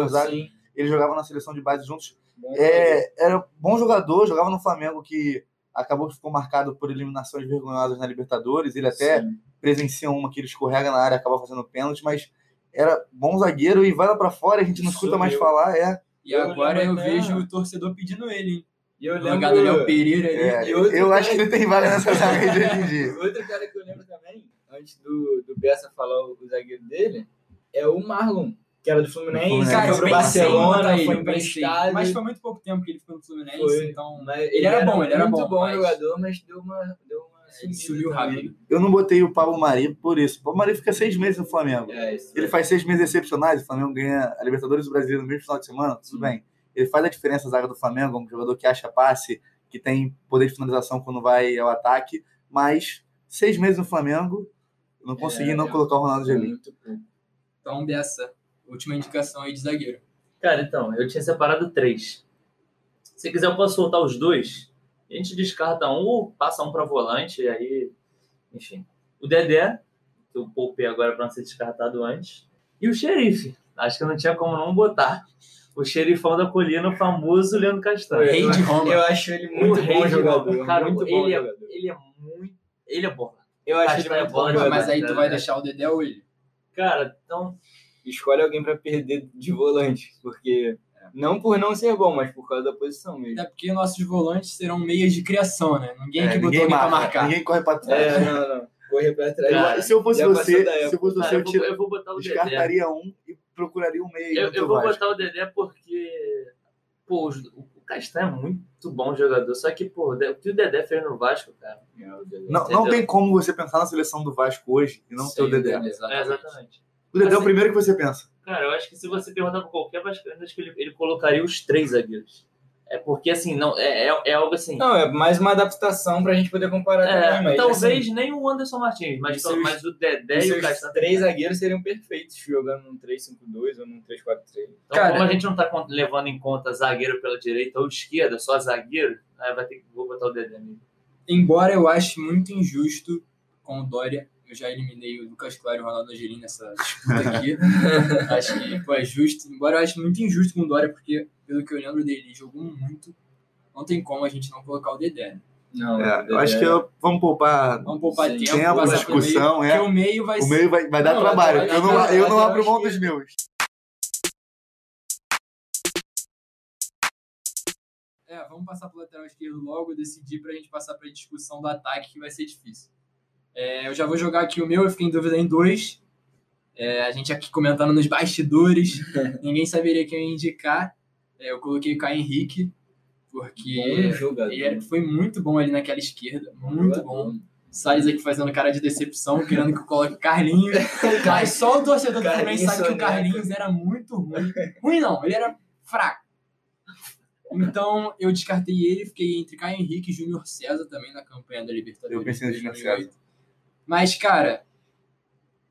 Speaker 4: zaga.
Speaker 2: sim.
Speaker 4: ele jogava na seleção de base juntos.
Speaker 2: Jogador.
Speaker 4: É, era bom jogador, jogava no Flamengo que acabou que ficou marcado por eliminações vergonhosas na Libertadores. Ele até
Speaker 2: Sim.
Speaker 4: presencia uma que ele escorrega na área, acaba fazendo pênalti, mas era bom zagueiro e vai lá pra fora, a gente não escuta mais falar, é.
Speaker 1: E
Speaker 2: Eu
Speaker 1: agora eu
Speaker 2: até-
Speaker 1: vejo o torcedor pedindo ele, hein?
Speaker 2: E eu
Speaker 1: O
Speaker 2: lembro...
Speaker 1: Gabriel Pereira ali.
Speaker 4: é
Speaker 2: e outro
Speaker 4: eu
Speaker 2: cara-
Speaker 4: acho que ele tem vaga nessa zaga de hoje em dia.
Speaker 2: Outro cara que eu lembro também, antes do, do Bessa falar o, o zagueiro dele, é o Marlon, que era do Fluminense,
Speaker 4: Fluminense.
Speaker 1: Cara,
Speaker 2: foi pro Barcelona,
Speaker 1: ele,
Speaker 2: foi emprestado.
Speaker 1: Mas foi muito pouco tempo que ele ficou no Fluminense,
Speaker 2: Foi.
Speaker 1: então...
Speaker 2: Mas
Speaker 1: Ele era bom, ele era
Speaker 2: muito
Speaker 1: bom, mas-
Speaker 2: jogador, mas deu uma, deu uma
Speaker 1: Ele sumiu rápido.
Speaker 4: Eu não botei o Pablo Mari por isso. O Pablo Mari fica seis meses no Flamengo.
Speaker 2: É, isso.
Speaker 4: Ele faz seis meses excepcionais, o Flamengo ganha a Libertadores do Brasil no mesmo final de semana, tudo bem. Ele faz a diferença na zaga do Flamengo, um jogador que acha passe, que tem poder de finalização quando vai ao ataque, mas seis meses no Flamengo, eu não consegui
Speaker 2: É,
Speaker 4: não
Speaker 2: é.
Speaker 4: colocar o Ronaldo.
Speaker 2: Muito pouco.
Speaker 1: Então, Bessa, última indicação aí de zagueiro.
Speaker 3: Cara, então, eu tinha separado três. Se quiser, eu posso soltar os dois. A gente descarta um ou passa um para volante, e aí. Enfim. O Dedé, que eu poupei agora para não ser descartado antes. E o xerife. Acho que não tinha como não botar. O xerifão da colina, o famoso Leandro Castanho.
Speaker 1: Rei
Speaker 2: eu,
Speaker 1: de Roma.
Speaker 2: Eu acho ele
Speaker 3: O
Speaker 2: muito
Speaker 3: rei
Speaker 2: bom
Speaker 3: de
Speaker 2: jogador.
Speaker 3: Cara,
Speaker 2: muito bom
Speaker 3: ele, é,
Speaker 2: jogador.
Speaker 3: ele é muito. Ele é bom.
Speaker 2: Eu acho ele
Speaker 3: é bom
Speaker 2: bom jogador.
Speaker 1: Mas aí tu
Speaker 3: né?
Speaker 1: vai deixar o Dedé ou ele?
Speaker 3: Cara, então.
Speaker 2: Escolhe alguém pra perder de volante, porque não por não ser bom, mas por causa da posição mesmo.
Speaker 1: Até porque nossos volantes serão meias de criação, né? Ninguém
Speaker 4: É,
Speaker 1: aqui botou
Speaker 4: ninguém,
Speaker 1: alguém pra
Speaker 4: marca,
Speaker 1: marcar.
Speaker 4: ninguém corre pra trás.
Speaker 2: É, não, não. Correr pra trás.
Speaker 3: Cara,
Speaker 4: se eu fosse você, se eu fosse você, eu, tira-
Speaker 3: eu vou botar o Dedé.
Speaker 4: descartaria um e procuraria um meio.
Speaker 3: Eu, eu vou
Speaker 4: Vasco.
Speaker 3: botar o Dedé porque, pô, os- o Castanho é muito bom jogador. Só que, pô, o que o Dedé fez no Vasco, cara.
Speaker 4: Não,
Speaker 3: Entendeu?
Speaker 4: não tem como você pensar na seleção do Vasco hoje e não ter o Dedé.
Speaker 1: Dedé,
Speaker 3: É,
Speaker 1: Exatamente.
Speaker 4: O Dedé é o
Speaker 3: Assim-
Speaker 4: primeiro que você pensa.
Speaker 3: Cara, eu acho que se você perguntar pra qualquer vascaíno, acho que ele, ele colocaria os três zagueiros. É porque, assim, não, é, é, é algo assim.
Speaker 2: Não, é mais uma adaptação pra gente poder comparar
Speaker 3: É,
Speaker 2: também, mas
Speaker 3: talvez
Speaker 2: assim,
Speaker 3: nem o Anderson Martins, mas,
Speaker 2: seus-
Speaker 3: mas o Dedé
Speaker 2: os
Speaker 3: e o Castanho.
Speaker 2: três zagueiros seriam perfeitos jogando num 3-5-2 ou num 3-4-3.
Speaker 3: Então,
Speaker 1: Cara,
Speaker 3: como a gente não tá levando em conta zagueiro pela direita ou esquerda, só zagueiro, aí vai ter que vou botar o Dedé mesmo.
Speaker 1: Embora eu ache muito injusto com o Dória, eu já eliminei o Lucas Claro e o Ronaldo Angelim nessa disputa aqui. acho que pô, é justo. Embora eu ache muito injusto com o Dória, porque pelo que eu lembro dele, ele jogou muito. Não tem como a gente não colocar o Dedé. né?
Speaker 2: Não,
Speaker 4: É,
Speaker 2: o
Speaker 4: eu acho que eu- vamos poupar
Speaker 1: Vamos poupar
Speaker 2: Sim.
Speaker 1: tempo,
Speaker 4: tempo, discussão,
Speaker 1: meio,
Speaker 4: é.
Speaker 1: porque o meio vai
Speaker 4: O
Speaker 1: ser...
Speaker 4: meio vai, vai dar
Speaker 1: Não,
Speaker 4: trabalho. Eu não, eu não abro mão dos meus.
Speaker 1: É, vamos passar pro lateral esquerdo logo, decidir pra gente passar pra discussão do ataque, que vai ser difícil. É, eu já vou jogar aqui o meu, eu fiquei em dúvida em dois. É, a gente aqui comentando nos bastidores, ninguém saberia quem eu ia indicar. É, eu coloquei o Caio Henrique, porque
Speaker 2: jogador.
Speaker 1: ele era- foi muito bom ali naquela esquerda, muito bom. Salles aqui fazendo cara de decepção, querendo que eu coloque o Carlinhos. Mas só o torcedor do Fluminense sabe que o. Carlinhos era muito ruim. Ruim não, ele era fraco. Então eu descartei ele, fiquei entre Caio Henrique e Júnior César também na campanha da Libertadores.
Speaker 4: Eu pensei no Júnior
Speaker 1: 2008. Mas, cara,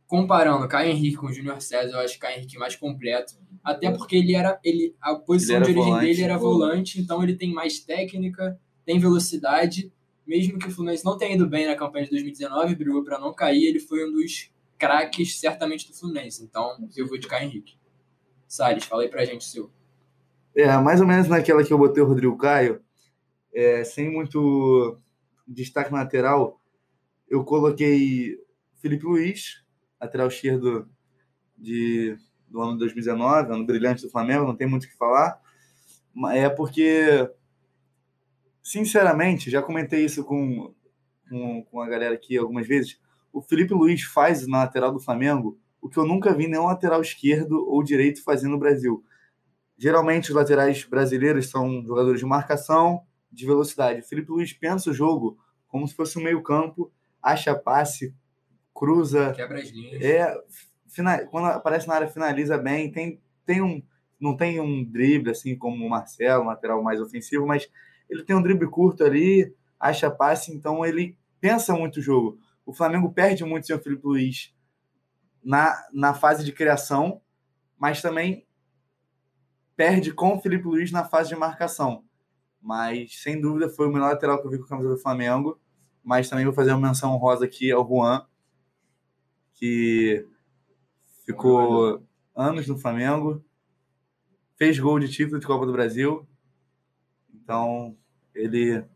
Speaker 1: comparando Caio Henrique com o Júnior César, eu acho o Caio Henrique mais completo. Até porque ele era. Ele, a posição
Speaker 4: Ele
Speaker 1: de origem
Speaker 4: volante,
Speaker 1: dele era
Speaker 2: volante.
Speaker 1: volante, então ele tem mais técnica, tem velocidade. Mesmo que o Fluminense não tenha ido bem na campanha de 2019, brigou para não cair, ele foi um dos craques certamente do Fluminense. Então eu vou de Caio Henrique. Salles, fala aí pra gente o seu.
Speaker 4: É, mais ou menos naquela que eu botei o Rodrigo Caio, é, sem muito destaque lateral, eu coloquei Felipe Luiz, lateral esquerdo de, do ano de 2019, ano brilhante do Flamengo, não tem muito o que falar. É porque, sinceramente, já comentei isso com, com, com a galera aqui algumas vezes, o Felipe Luiz faz na lateral do Flamengo o que eu nunca vi nenhum lateral esquerdo ou direito fazer no Brasil. Geralmente os laterais brasileiros são jogadores de marcação, de velocidade. O Felipe Luiz pensa o jogo como se fosse um meio-campo, acha passe, cruza,
Speaker 1: Quebra as linhas.
Speaker 4: é, fina- quando aparece na área finaliza bem, tem, tem um não tem um drible assim como o Marcelo, um lateral mais ofensivo, mas ele tem um drible curto ali, acha passe, então ele pensa muito o jogo. O Flamengo perde muito sem o Felipe Luiz na, na fase de criação, mas também perde com o Felipe Luiz na fase de marcação. Mas, sem dúvida, foi o melhor lateral que eu vi com a camisa do Flamengo. Mas também vou fazer uma menção honrosa aqui ao Juan, que ficou anos no Flamengo, fez gol de título de Copa do Brasil. Então, ele é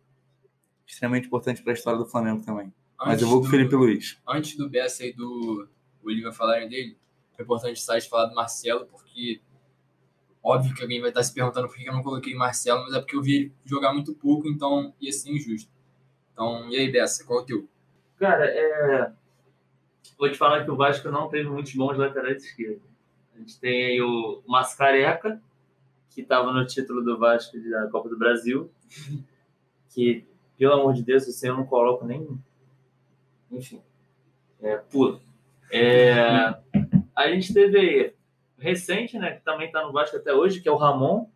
Speaker 4: extremamente importante para a história do Flamengo também. Mas eu vou com o Felipe Luiz.
Speaker 1: antes do Bessa e do Olivia falarem dele, é importante o site falar do Marcelo, porque óbvio que alguém vai estar se perguntando por que eu não coloquei Marcelo, mas é porque eu vi ele jogar muito pouco, então ia ser injusto. Então, e aí, Bessa, qual é o teu?
Speaker 3: Cara, é... vou te falar que o Vasco não teve muitos bons laterais esquerdos. A gente tem aí o Mascareca, que estava no título do Vasco da Copa do Brasil, que, pelo amor de Deus, assim, eu não coloco nem. Enfim, é, pula. É, a gente teve aí, recente, né, que também está no Vasco até hoje, que é o Ramon,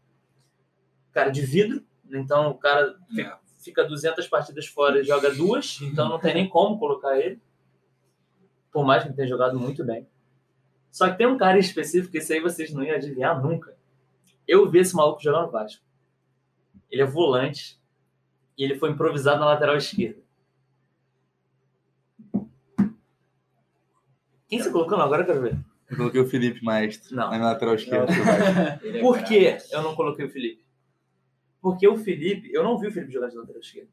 Speaker 3: cara de vidro. Então, o cara fica, fica 200 partidas fora e joga duas, então não tem nem como colocar ele. Por mais que ele tenha jogado muito bem. Só que tem um cara em específico, esse aí vocês não iam adivinhar nunca. Eu vi esse maluco jogar no Vasco. Ele é volante e ele foi improvisado na lateral esquerda. Quem você colocou? Não, agora eu quero ver.
Speaker 4: Eu coloquei o Felipe Maestro
Speaker 3: Não.
Speaker 4: na lateral esquerda.
Speaker 2: É
Speaker 3: Por que eu não coloquei o Felipe? Porque o Felipe, eu não vi o Felipe jogar de lateral esquerda.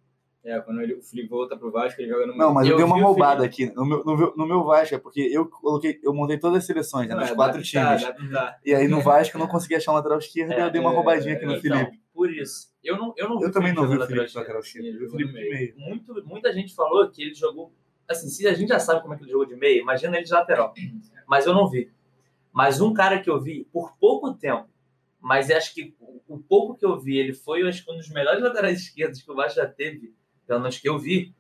Speaker 2: É, quando ele, o Felipe volta pro Vasco, ele joga no
Speaker 4: Não, mas eu,
Speaker 3: Eu
Speaker 4: dei uma roubada aqui. No meu, no, meu, no meu Vasco, é porque eu coloquei, eu montei todas as seleções, né, nos
Speaker 2: é
Speaker 4: quatro
Speaker 2: adaptar,
Speaker 4: times.
Speaker 2: adaptar.
Speaker 4: E aí no Vasco eu não consegui achar um lateral esquerdo,
Speaker 3: É,
Speaker 4: eu dei uma
Speaker 2: é,
Speaker 4: roubadinha aqui no
Speaker 3: Então,
Speaker 4: Felipe.
Speaker 3: por isso. Eu não, eu não
Speaker 4: Eu também não vi o Felipe
Speaker 3: esquerda.
Speaker 4: lateral esquerdo, eu vi o de meio.
Speaker 3: muito, muita gente falou que ele jogou. Assim, se a gente já sabe como é que ele jogou de meio, imagina ele de lateral. Mas eu não vi. Mas um cara que eu vi por pouco tempo, mas acho que o, o pouco que eu vi, ele foi eu acho que um dos melhores laterais esquerdos que o Vasco já teve, pelo menos que eu vi.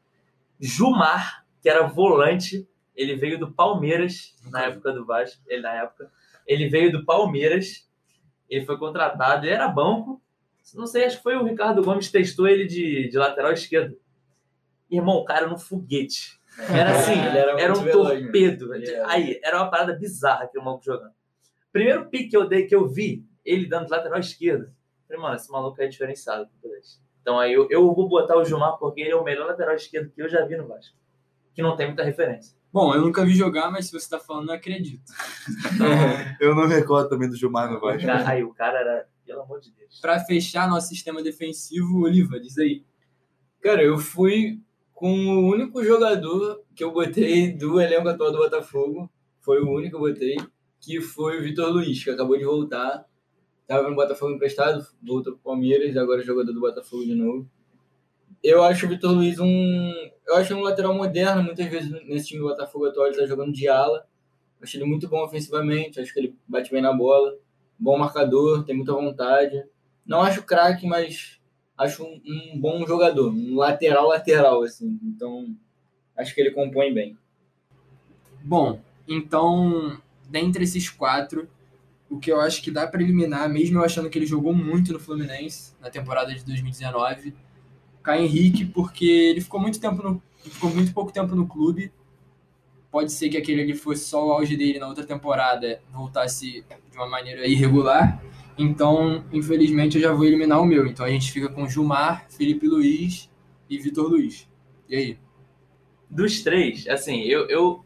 Speaker 3: Jumar, que era volante, ele veio do Palmeiras na época do Vasco. Ele na época. Ele veio do Palmeiras, ele foi contratado, ele era banco. Não sei, acho que foi o Ricardo Gomes que testou ele de, de lateral esquerdo. Irmão, o cara era um foguete. Era assim,
Speaker 2: era
Speaker 3: era, um
Speaker 2: né?
Speaker 3: torpedo.
Speaker 2: Era.
Speaker 3: Aí, era uma parada bizarra aquele maluco jogando. Primeiro pique que eu dei, que eu vi, ele dando lateral esquerdo. Falei, mano, esse maluco é diferenciado. Então aí eu, eu vou botar o Gilmar porque ele é o melhor lateral esquerdo que eu já vi no Vasco. Que não tem muita referência.
Speaker 1: Bom, eu nunca vi jogar, mas se você tá falando, eu acredito.
Speaker 4: Eu não me recordo também do Gilmar no Vasco.
Speaker 3: Cara, aí o cara era, pelo amor de Deus.
Speaker 1: Pra fechar nosso sistema defensivo, Oliva, diz aí.
Speaker 2: Cara, eu fui com o único jogador que eu botei do elenco atual do Botafogo. Foi o único que eu botei, que foi o Vitor Luiz, que acabou de voltar. Tava no Botafogo emprestado, voltou pro Palmeiras, agora é jogador do Botafogo de novo. Eu acho o Vitor Luiz um. Eu acho um lateral moderno, muitas vezes nesse time do Botafogo atual ele tá jogando de ala. Acho ele muito bom ofensivamente, acho que ele bate bem na bola. Bom marcador, tem muita vontade. Não acho craque, mas acho um, um bom jogador, um lateral lateral assim. Então acho que ele compõe bem.
Speaker 1: Bom, então, dentre esses quatro, o que eu acho que dá para eliminar, mesmo eu achando que ele jogou muito no Fluminense na temporada de 2019, Caio Henrique, porque ele ficou muito tempo no, ficou muito pouco tempo no clube. Pode ser que aquele ali fosse só o auge dele na outra temporada, voltasse de uma maneira irregular. Então, infelizmente, eu já vou eliminar o meu. Então a gente fica com Gilmar, Felipe Luiz e Vitor Luiz. E aí?
Speaker 3: Dos três, assim, eu, eu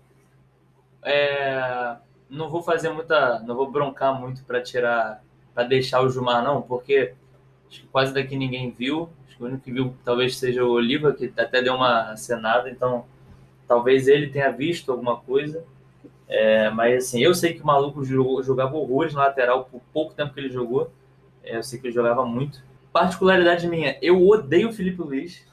Speaker 3: é, não vou fazer muita. Não vou broncar muito para tirar. para deixar o Gilmar, não, porque acho que quase daqui ninguém viu. Acho que o único que viu talvez seja o Oliva, que até deu uma acenada, então talvez ele tenha visto alguma coisa. É, mas assim, eu sei que o maluco jogou, jogava horrores na lateral por pouco tempo que ele jogou. É, eu sei que ele jogava muito. Particularidade minha, eu odeio o Felipe Luiz.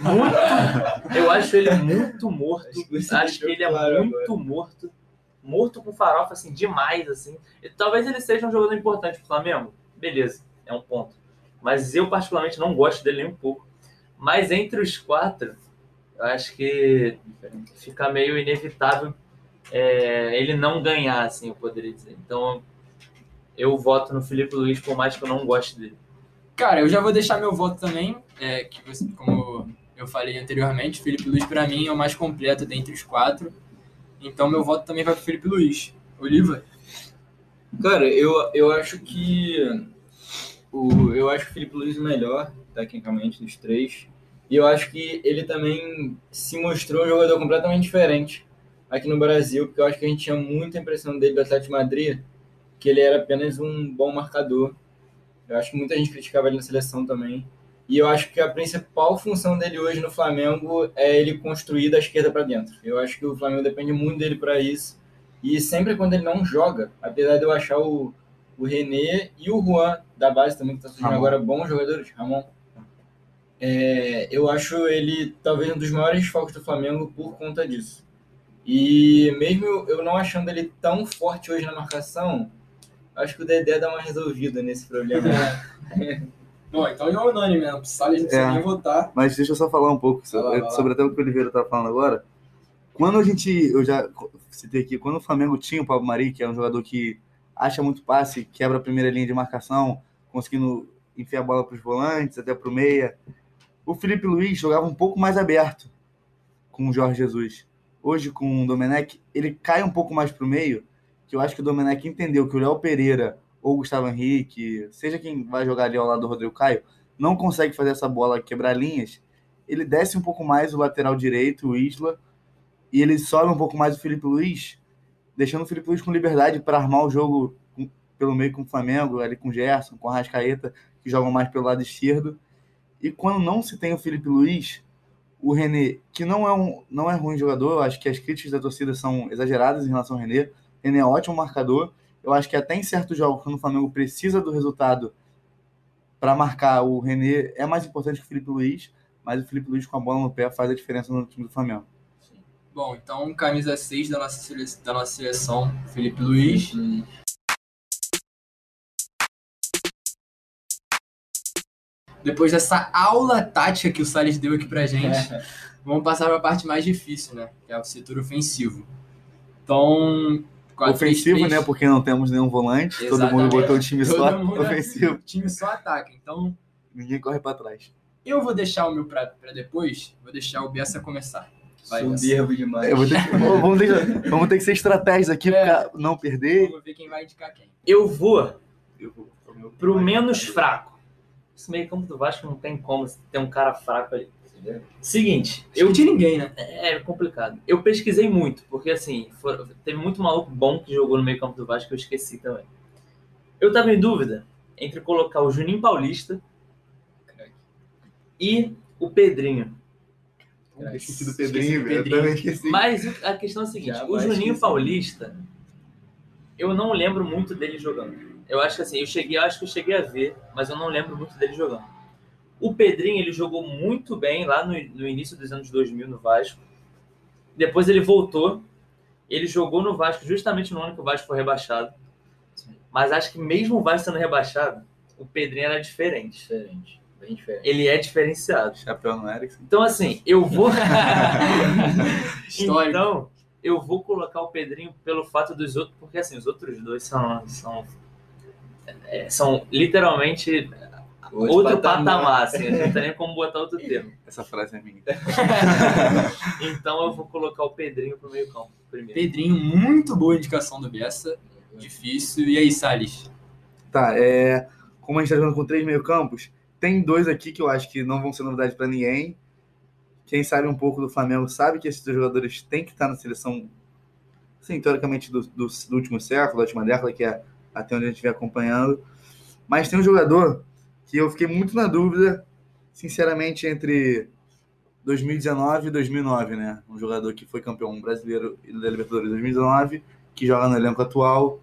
Speaker 3: Muito. eu acho ele muito morto.
Speaker 2: Acho
Speaker 3: Acho
Speaker 2: que
Speaker 3: que ele é
Speaker 2: claro
Speaker 3: muito morto. Morto com farofa, assim, demais, assim. E Talvez ele seja um jogador importante pro Flamengo. Beleza, é um ponto. Mas eu, particularmente, não gosto dele nem um pouco. Mas entre os quatro, eu acho que fica meio inevitável é, ele não ganhar, assim, eu poderia dizer. Então, eu voto no Felipe Luiz, por mais que eu não goste dele.
Speaker 1: Cara, eu já vou deixar meu voto também, é, que você, como eu falei anteriormente, Felipe Luiz para mim é o mais completo dentre os quatro. Então meu voto também vai para Felipe Luiz. Oliva?
Speaker 2: Cara, eu, eu acho que o, eu acho o Felipe Luiz é o melhor, tecnicamente, dos três. E eu acho que ele também se mostrou um jogador completamente diferente aqui no Brasil, porque eu acho que a gente tinha muita impressão dele do Atlético de Madrid, que ele era apenas um bom marcador. Eu acho que muita gente criticava ele na seleção também. E eu acho que a principal função dele hoje no Flamengo é ele construir da esquerda para dentro. Eu acho que o Flamengo depende muito dele para isso. E sempre quando ele não joga, apesar de eu achar o, o René e o Juan da base também, que está surgindo
Speaker 4: Ramon.
Speaker 2: agora, bons jogadores, Ramon, é, eu acho ele talvez um dos maiores focos do Flamengo por conta disso. E mesmo eu não achando ele tão forte hoje na marcação, acho que o Dedé dá uma resolvida nesse problema.
Speaker 1: Bom, então é unânime mesmo. Salles não precisa
Speaker 4: É.
Speaker 1: nem votar.
Speaker 4: Mas deixa eu só falar um pouco sobre,
Speaker 1: lá, vai lá.
Speaker 4: sobre até o que o Oliveira tá falando agora. Quando a gente, eu já citei aqui, quando o Flamengo tinha o Pablo Mari, que é um jogador que acha muito passe, quebra a primeira linha de marcação, conseguindo enfiar a bola para os volantes, até para o meia. O Felipe Luiz jogava um pouco mais aberto com o Jorge Jesus. Hoje, com o Domenech, ele cai um pouco mais para o meio, que eu acho que o Domenech entendeu que o Léo Pereira ou Gustavo Henrique, seja quem vai jogar ali ao lado do Rodrigo Caio, não consegue fazer essa bola quebrar linhas, ele desce um pouco mais o lateral direito, o Isla, e ele sobe um pouco mais o Felipe Luiz, deixando o Felipe Luiz com liberdade para armar o jogo com- pelo meio com o Flamengo, ali com o Gerson, com o Rascaeta, que jogam mais pelo lado esquerdo. E quando não se tem o Felipe Luiz, o René, que não é um não é ruim jogador, eu acho que as críticas da torcida são exageradas em relação ao René. René é ótimo marcador. Eu acho que até em certos jogos, quando o Flamengo precisa do resultado para marcar, o René é mais importante que o Felipe Luiz, mas o Felipe Luiz com a bola no pé faz a diferença no time do Flamengo.
Speaker 1: Bom, então camisa 6 da nossa, sele- da nossa seleção, Felipe Luiz. Depois dessa aula tática que o Salles deu aqui pra gente, vamos passar para a parte mais difícil, né? Que é o setor ofensivo. Então, 4-3-3,
Speaker 4: Ofensivo, né? Porque não temos nenhum volante. Todo mundo
Speaker 1: Exatamente.
Speaker 4: botou o time
Speaker 1: Todo
Speaker 4: só
Speaker 1: mundo-
Speaker 4: ofensivo.
Speaker 1: O time só ataca. Então,
Speaker 4: Ninguém corre para trás.
Speaker 1: eu vou deixar o meu pra, pra depois. Vou deixar o Bessa começar. Vai, Bessa.
Speaker 2: Soberbo demais.
Speaker 4: Eu vou ter vamos, ter, vamos ter que ser estratégias aqui
Speaker 1: É.
Speaker 4: pra não perder.
Speaker 1: Vamos ver quem vai indicar quem.
Speaker 3: Eu vou
Speaker 4: Eu vou pro meu-
Speaker 3: pro menos fraco. Esse meio campo do Vasco não tem como ter um cara fraco ali. Seguinte,
Speaker 1: Eu
Speaker 3: eu
Speaker 1: de ninguém, né?
Speaker 3: É complicado. Eu pesquisei muito, porque assim, for- teve muito maluco bom que jogou no meio campo do Vasco que eu esqueci também. Eu tava em dúvida entre colocar o Juninho Paulista e o Pedrinho.
Speaker 4: Eu esqueci do
Speaker 1: Esqueci
Speaker 4: Pedrinho, velho. Eu também esqueci.
Speaker 3: Mas a questão é a seguinte:
Speaker 2: Já
Speaker 3: o Juninho
Speaker 2: esquecer.
Speaker 3: Paulista, eu não lembro muito dele jogando. Eu acho que assim, eu cheguei, eu acho que eu cheguei a ver, mas eu não lembro muito dele jogando. O Pedrinho, ele jogou muito bem lá no, no início dos anos 2000 no Vasco. Depois ele voltou. Ele jogou no Vasco justamente no ano que o Vasco foi rebaixado. Mas acho que mesmo o Vasco sendo rebaixado, o Pedrinho era diferente.
Speaker 2: Diferente. Bem diferente.
Speaker 3: ele é diferenciado.
Speaker 4: Chapéu no Erickson.
Speaker 3: Então, assim, eu vou. Então, eu vou colocar o Pedrinho pelo fato dos outros, porque assim, os outros dois são. são, é, são literalmente outro, patamar, assim, não tem nem como botar outro termo.
Speaker 4: Essa frase é minha.
Speaker 3: Então eu vou colocar o Pedrinho pro meio campo primeiro.
Speaker 1: Pedrinho, muito boa indicação do Bessa. Difícil. E aí, Salles?
Speaker 4: Tá, é, como a gente tá jogando com três meio campos, tem dois aqui que eu acho que não vão ser novidade pra ninguém. Quem sabe um pouco do Flamengo sabe que esses dois jogadores têm que estar na seleção, sim, teoricamente do, do, do último século, da última década, que é até onde a gente vem acompanhando. Mas tem um jogador que eu fiquei muito na dúvida, sinceramente, entre 2019 e 2009, né? Um jogador que foi campeão brasileiro da Libertadores em 2019, que joga no elenco atual,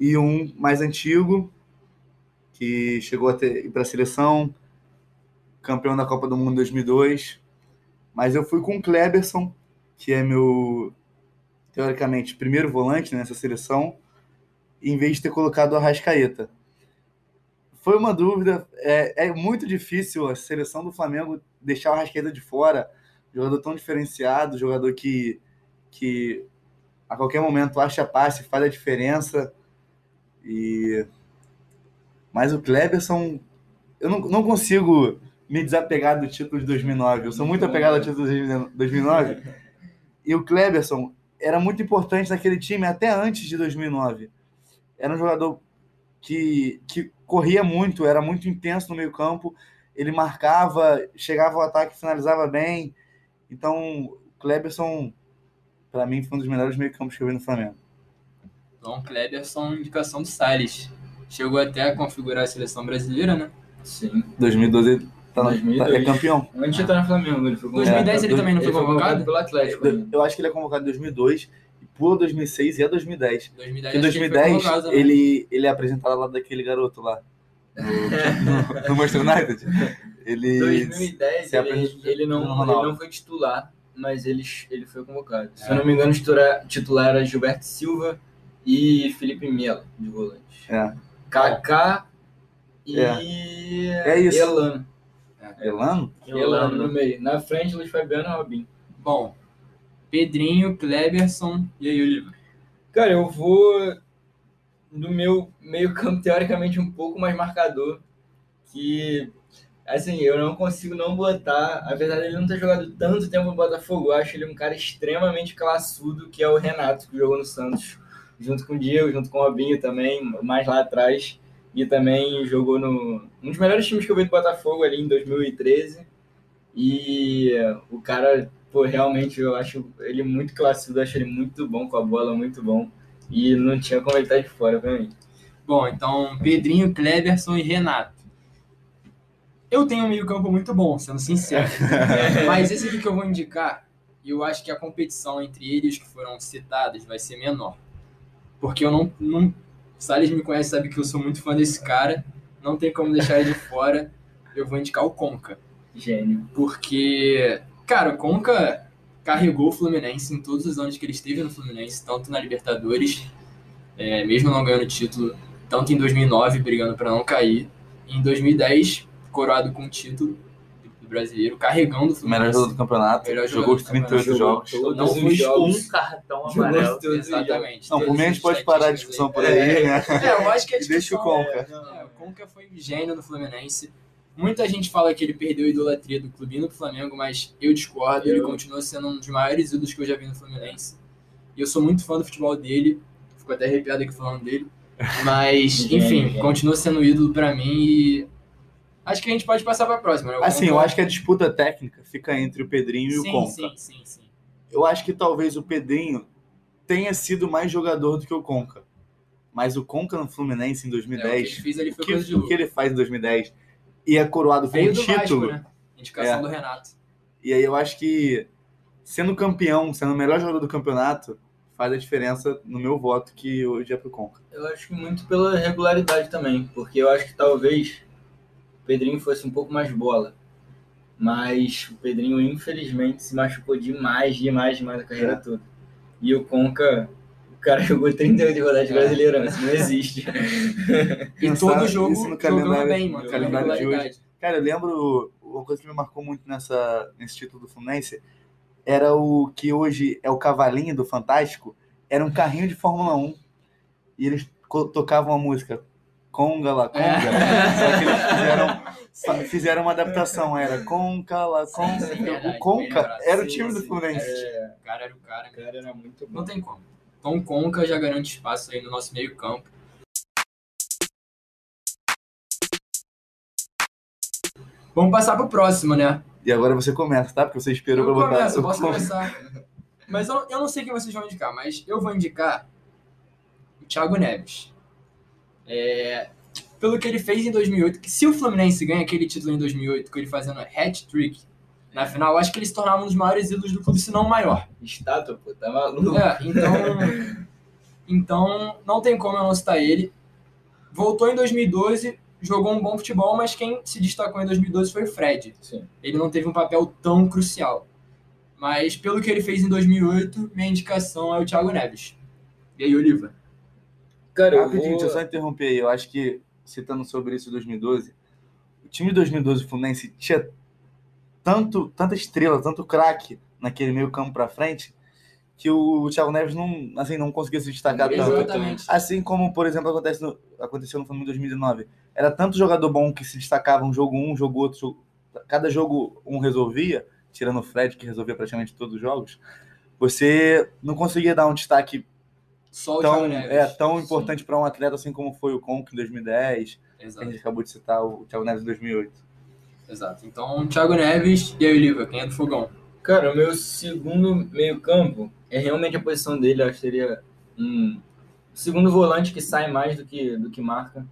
Speaker 4: e um mais antigo, que chegou a ter, ir para a seleção, campeão da Copa do Mundo em 2002. Mas eu fui com o Kleberson, que é meu, teoricamente, primeiro volante nessa seleção, em vez de ter colocado o Arrascaeta. Foi uma dúvida, é, é muito difícil a seleção do Flamengo deixar o Arrascaeta de fora, jogador tão diferenciado, jogador que, que a qualquer momento acha passe, faz a diferença. E mas o Kleberson, eu não, não consigo me desapegar do título de 2009. Eu sou muito apegado ao título de 2009. E o Kleberson era muito importante naquele time até antes de 2009. Era um jogador que, que corria muito, era muito intenso no meio-campo. Ele marcava, chegava ao ataque, finalizava bem. Então, o Kleberson, para mim, foi um dos melhores meio-campos que eu vi no Flamengo.
Speaker 1: Então, Kleberson, indicação do Salles. Chegou até a configurar a seleção brasileira, né?
Speaker 2: Sim.
Speaker 4: 2012 tá,
Speaker 2: 2002.
Speaker 4: tá- é campeão.
Speaker 2: Antes de estar no Flamengo, ele foi convocado.
Speaker 1: 2010 ele
Speaker 4: dois-
Speaker 1: também não foi
Speaker 2: Ele foi
Speaker 1: convocado?
Speaker 2: pelo Atlético. ainda.
Speaker 4: Eu acho que ele é convocado em 2002, e pula 2006 e é 2010.
Speaker 1: 2010,
Speaker 4: Em
Speaker 1: acho que ele foi
Speaker 4: 2010,
Speaker 1: convocado também.
Speaker 4: ele, ele é apresentado lá daquele garoto lá. No, no, no Manchester United. Ele.
Speaker 2: 2010
Speaker 4: se
Speaker 2: ele, ele não, ele não foi titular, mas ele, ele foi convocado. Se eu não me engano, titular, titular era Gilberto Silva e Felipe Melo, de volante.
Speaker 4: É.
Speaker 2: Kaká e
Speaker 4: É isso.
Speaker 2: Elano.
Speaker 4: Elano?
Speaker 2: Elano no meio. Na frente, Luiz Fabiano e Robinho.
Speaker 1: Bom, Pedrinho, Kleberson e aí, Oliva.
Speaker 2: Cara, eu vou do meu meio campo, teoricamente, um pouco mais marcador. Que, assim, eu não consigo não botar, apesar dele não ter jogado tanto tempo no Botafogo, eu acho ele um cara extremamente classudo, que é o Renato, que jogou no Santos, junto com o Diego, junto com o Robinho também, mais lá atrás. E também jogou no um dos melhores times que eu vi do Botafogo ali em 2013. E o cara, pô, realmente eu acho ele muito classudo, acho ele muito bom com a bola, muito bom. E não tinha como ele estar de fora pra mim.
Speaker 1: Bom, então Pedrinho, Kleberson e Renato. Eu tenho um meio-campo muito bom, sendo sincero. Mas esse aqui que eu vou indicar, eu acho que a competição entre eles que foram citados vai ser menor. Porque eu não. não Salles me conhece, sabe que eu sou muito fã desse cara. Não tem como deixar ele de fora. Eu vou indicar o Conca.
Speaker 2: Gênio.
Speaker 1: Porque, cara, o Conca carregou o Fluminense em todos os anos que ele esteve no Fluminense, tanto na Libertadores, é, mesmo não ganhando título, tanto em 2009, brigando para não cair, e em 2010, coroado com o título do brasileiro, carregando o
Speaker 4: O melhor
Speaker 1: Fluminense.
Speaker 4: jogador do campeonato.
Speaker 1: Melhor
Speaker 4: jogou os
Speaker 1: jogador do
Speaker 4: 38
Speaker 2: campeonato.
Speaker 4: jogos.
Speaker 3: Não foi um cartão amarelo.
Speaker 1: Exatamente.
Speaker 4: Não, por mim a gente pode parar a
Speaker 1: estatísticas
Speaker 4: discussão
Speaker 1: aí.
Speaker 4: por aí, né?
Speaker 1: É, eu acho que a
Speaker 4: E deixa o
Speaker 1: discussão-
Speaker 4: Conca.
Speaker 1: É, o Conca foi gênio no Fluminense. Muita gente fala que ele perdeu a idolatria do clube no Flamengo, mas eu discordo. Ele
Speaker 2: Eu-
Speaker 1: continua sendo um dos maiores ídolos que eu já vi no Fluminense. E eu sou muito fã do futebol dele. Fico até arrepiado aqui falando dele. Mas, enfim, continua sendo ídolo pra mim e acho que a gente pode passar pra próxima, né? O
Speaker 4: Assim, eu acho que a disputa técnica fica entre o Pedrinho e o
Speaker 1: sim,
Speaker 4: Conca.
Speaker 1: sim, sim, sim.
Speaker 4: Eu acho que talvez o Pedrinho tenha sido mais jogador do que o Conca. Mas o Conca no Fluminense em
Speaker 1: É, o que
Speaker 4: 2010,
Speaker 1: ele fez ali
Speaker 4: o que, o que ele faz em 2010 e é coroado com
Speaker 1: do
Speaker 4: título.
Speaker 1: Vasco, né? Indicação
Speaker 4: É.
Speaker 1: do Renato.
Speaker 4: E aí eu acho que sendo campeão, sendo o melhor jogador do campeonato, faz a diferença no meu voto que hoje é pro Conca.
Speaker 2: Eu acho que muito pela regularidade também, porque eu acho que talvez o Pedrinho fosse um pouco mais bola. Mas o Pedrinho, infelizmente, se machucou demais, demais, demais a carreira
Speaker 4: É.
Speaker 2: toda. E o Conca, cara jogou 38 rodadas de
Speaker 1: É.
Speaker 2: Brasileirão, isso não existe.
Speaker 1: E
Speaker 4: Pensar
Speaker 1: todo jogo
Speaker 4: isso no calendário-
Speaker 1: bem, mano.
Speaker 4: calendário de hoje. Cara, eu lembro uma coisa que me marcou muito nessa, nesse título do Fluminense era o que hoje é o cavalinho do Fantástico, era um carrinho de Fórmula 1. E eles tocavam a música Conga La Conga.
Speaker 1: É.
Speaker 4: Só que eles fizeram, só fizeram uma adaptação, era Conca La Conga.
Speaker 1: Sim, sim,
Speaker 4: o Conca era o
Speaker 1: Sim,
Speaker 4: time do
Speaker 1: sim.
Speaker 4: Fluminense.
Speaker 2: É,
Speaker 1: O cara era o cara.
Speaker 2: o cara era muito bom.
Speaker 1: Não tem como. Então Conca já garante espaço aí no nosso meio campo. Vamos passar pro próximo, né?
Speaker 4: E agora você começa, tá? Porque você esperou
Speaker 1: Eu
Speaker 4: pra botar.
Speaker 1: começo, eu posso começar. Mas eu, eu não sei quem vocês vão indicar, mas eu vou indicar o Thiago Neves. É, pelo que ele fez em 2008, que se o Fluminense ganha aquele título em 2008, com ele fazendo hat-trick na final, eu acho que ele se tornava um dos maiores ídolos do clube, se não o maior.
Speaker 2: Estátua, pô, tá maluco.
Speaker 1: É, então, então não tem como eu não citar ele. Voltou em 2012, jogou um bom futebol, mas quem se destacou em 2012 foi o Fred.
Speaker 2: Sim.
Speaker 1: Ele não teve um papel tão crucial. Mas pelo que ele fez em 2008, minha indicação é o Thiago Neves. E aí, Oliva?
Speaker 2: Cara, eu
Speaker 4: Rapidinho,
Speaker 2: vou...
Speaker 4: deixa eu só interromper aí. Eu acho que, citando sobre isso em 2012, o time de 2012 do Fluminense tinha tanto, tanta estrela, tanto craque naquele meio campo pra frente, que o Thiago Neves não, assim, não conseguia se destacar tanto.
Speaker 1: Exatamente.
Speaker 4: Assim como, por exemplo, acontece no, aconteceu no Flamengo em 2019. Era tanto jogador bom que se destacava um jogo um, jogo outro, jogo- cada jogo um resolvia, tirando o Fred, que resolvia praticamente todos os jogos, você não conseguia dar um destaque
Speaker 1: Só
Speaker 4: tão, é, tão
Speaker 1: Sim.
Speaker 4: importante para um atleta assim como foi o Conk em 2010, que a
Speaker 1: Exato,
Speaker 4: gente acabou de citar o Thiago Neves em 2008.
Speaker 1: Exato. Então, Thiago Neves e aí, Oliva, quem é do fogão?
Speaker 2: Cara, o meu segundo meio-campo é realmente a posição dele. Acho que seria um segundo volante que sai mais do que, do que marca.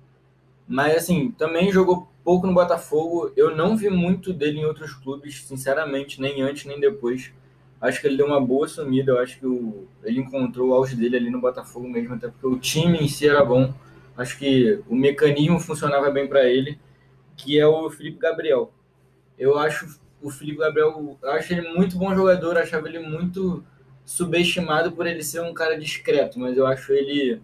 Speaker 2: Mas, assim, também jogou pouco no Botafogo. Eu não vi muito dele em outros clubes, sinceramente, nem antes nem depois. Acho que ele deu uma boa sumida. Eu acho que o, ele encontrou o auge dele ali no Botafogo mesmo, até porque o time em si era bom. Acho que o mecanismo funcionava bem para ele, que é o Felipe Gabriel. Eu acho o Felipe Gabriel, eu acho ele muito bom jogador, eu achava ele muito subestimado por ele ser um cara discreto, mas eu acho ele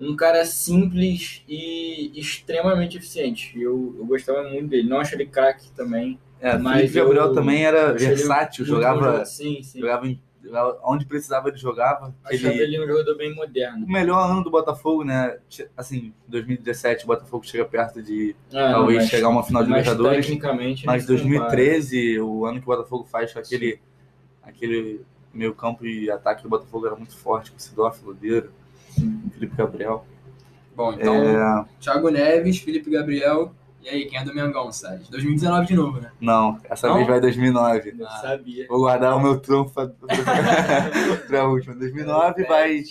Speaker 2: um cara simples e extremamente eficiente. Eu, eu gostava muito dele. Não acho ele craque também.
Speaker 4: É,
Speaker 2: Mas
Speaker 4: Felipe Gabriel
Speaker 2: eu-
Speaker 4: também era versátil, jogava.
Speaker 2: Sim, sim.
Speaker 4: jogava, em- onde precisava ele jogava.
Speaker 2: Achava
Speaker 4: Ele,
Speaker 2: ele um jogador bem moderno.
Speaker 4: o melhor ano do Botafogo, né? Assim, 2017 o Botafogo chega perto de
Speaker 2: Ah, não,
Speaker 4: talvez
Speaker 2: mas-
Speaker 4: chegar a uma final de
Speaker 2: mas
Speaker 4: Libertadores.
Speaker 2: tecnicamente
Speaker 4: Mas
Speaker 2: nem se compara.
Speaker 4: 2013, o ano que o Botafogo faz com aquele, aquele meio campo e ataque do Botafogo era muito forte, com o Sidorf, Lodeiro, Felipe Gabriel.
Speaker 1: Bom, então,
Speaker 4: É,
Speaker 1: Thiago Neves, Felipe Gabriel. E aí, quem é do Mengão, Salles? 2019 de novo, né?
Speaker 4: não, essa
Speaker 1: Não?
Speaker 4: vez vai 2009.
Speaker 2: Eu
Speaker 1: Ah.
Speaker 2: sabia.
Speaker 4: Vou guardar o meu trunfo para a última. 2009 vai,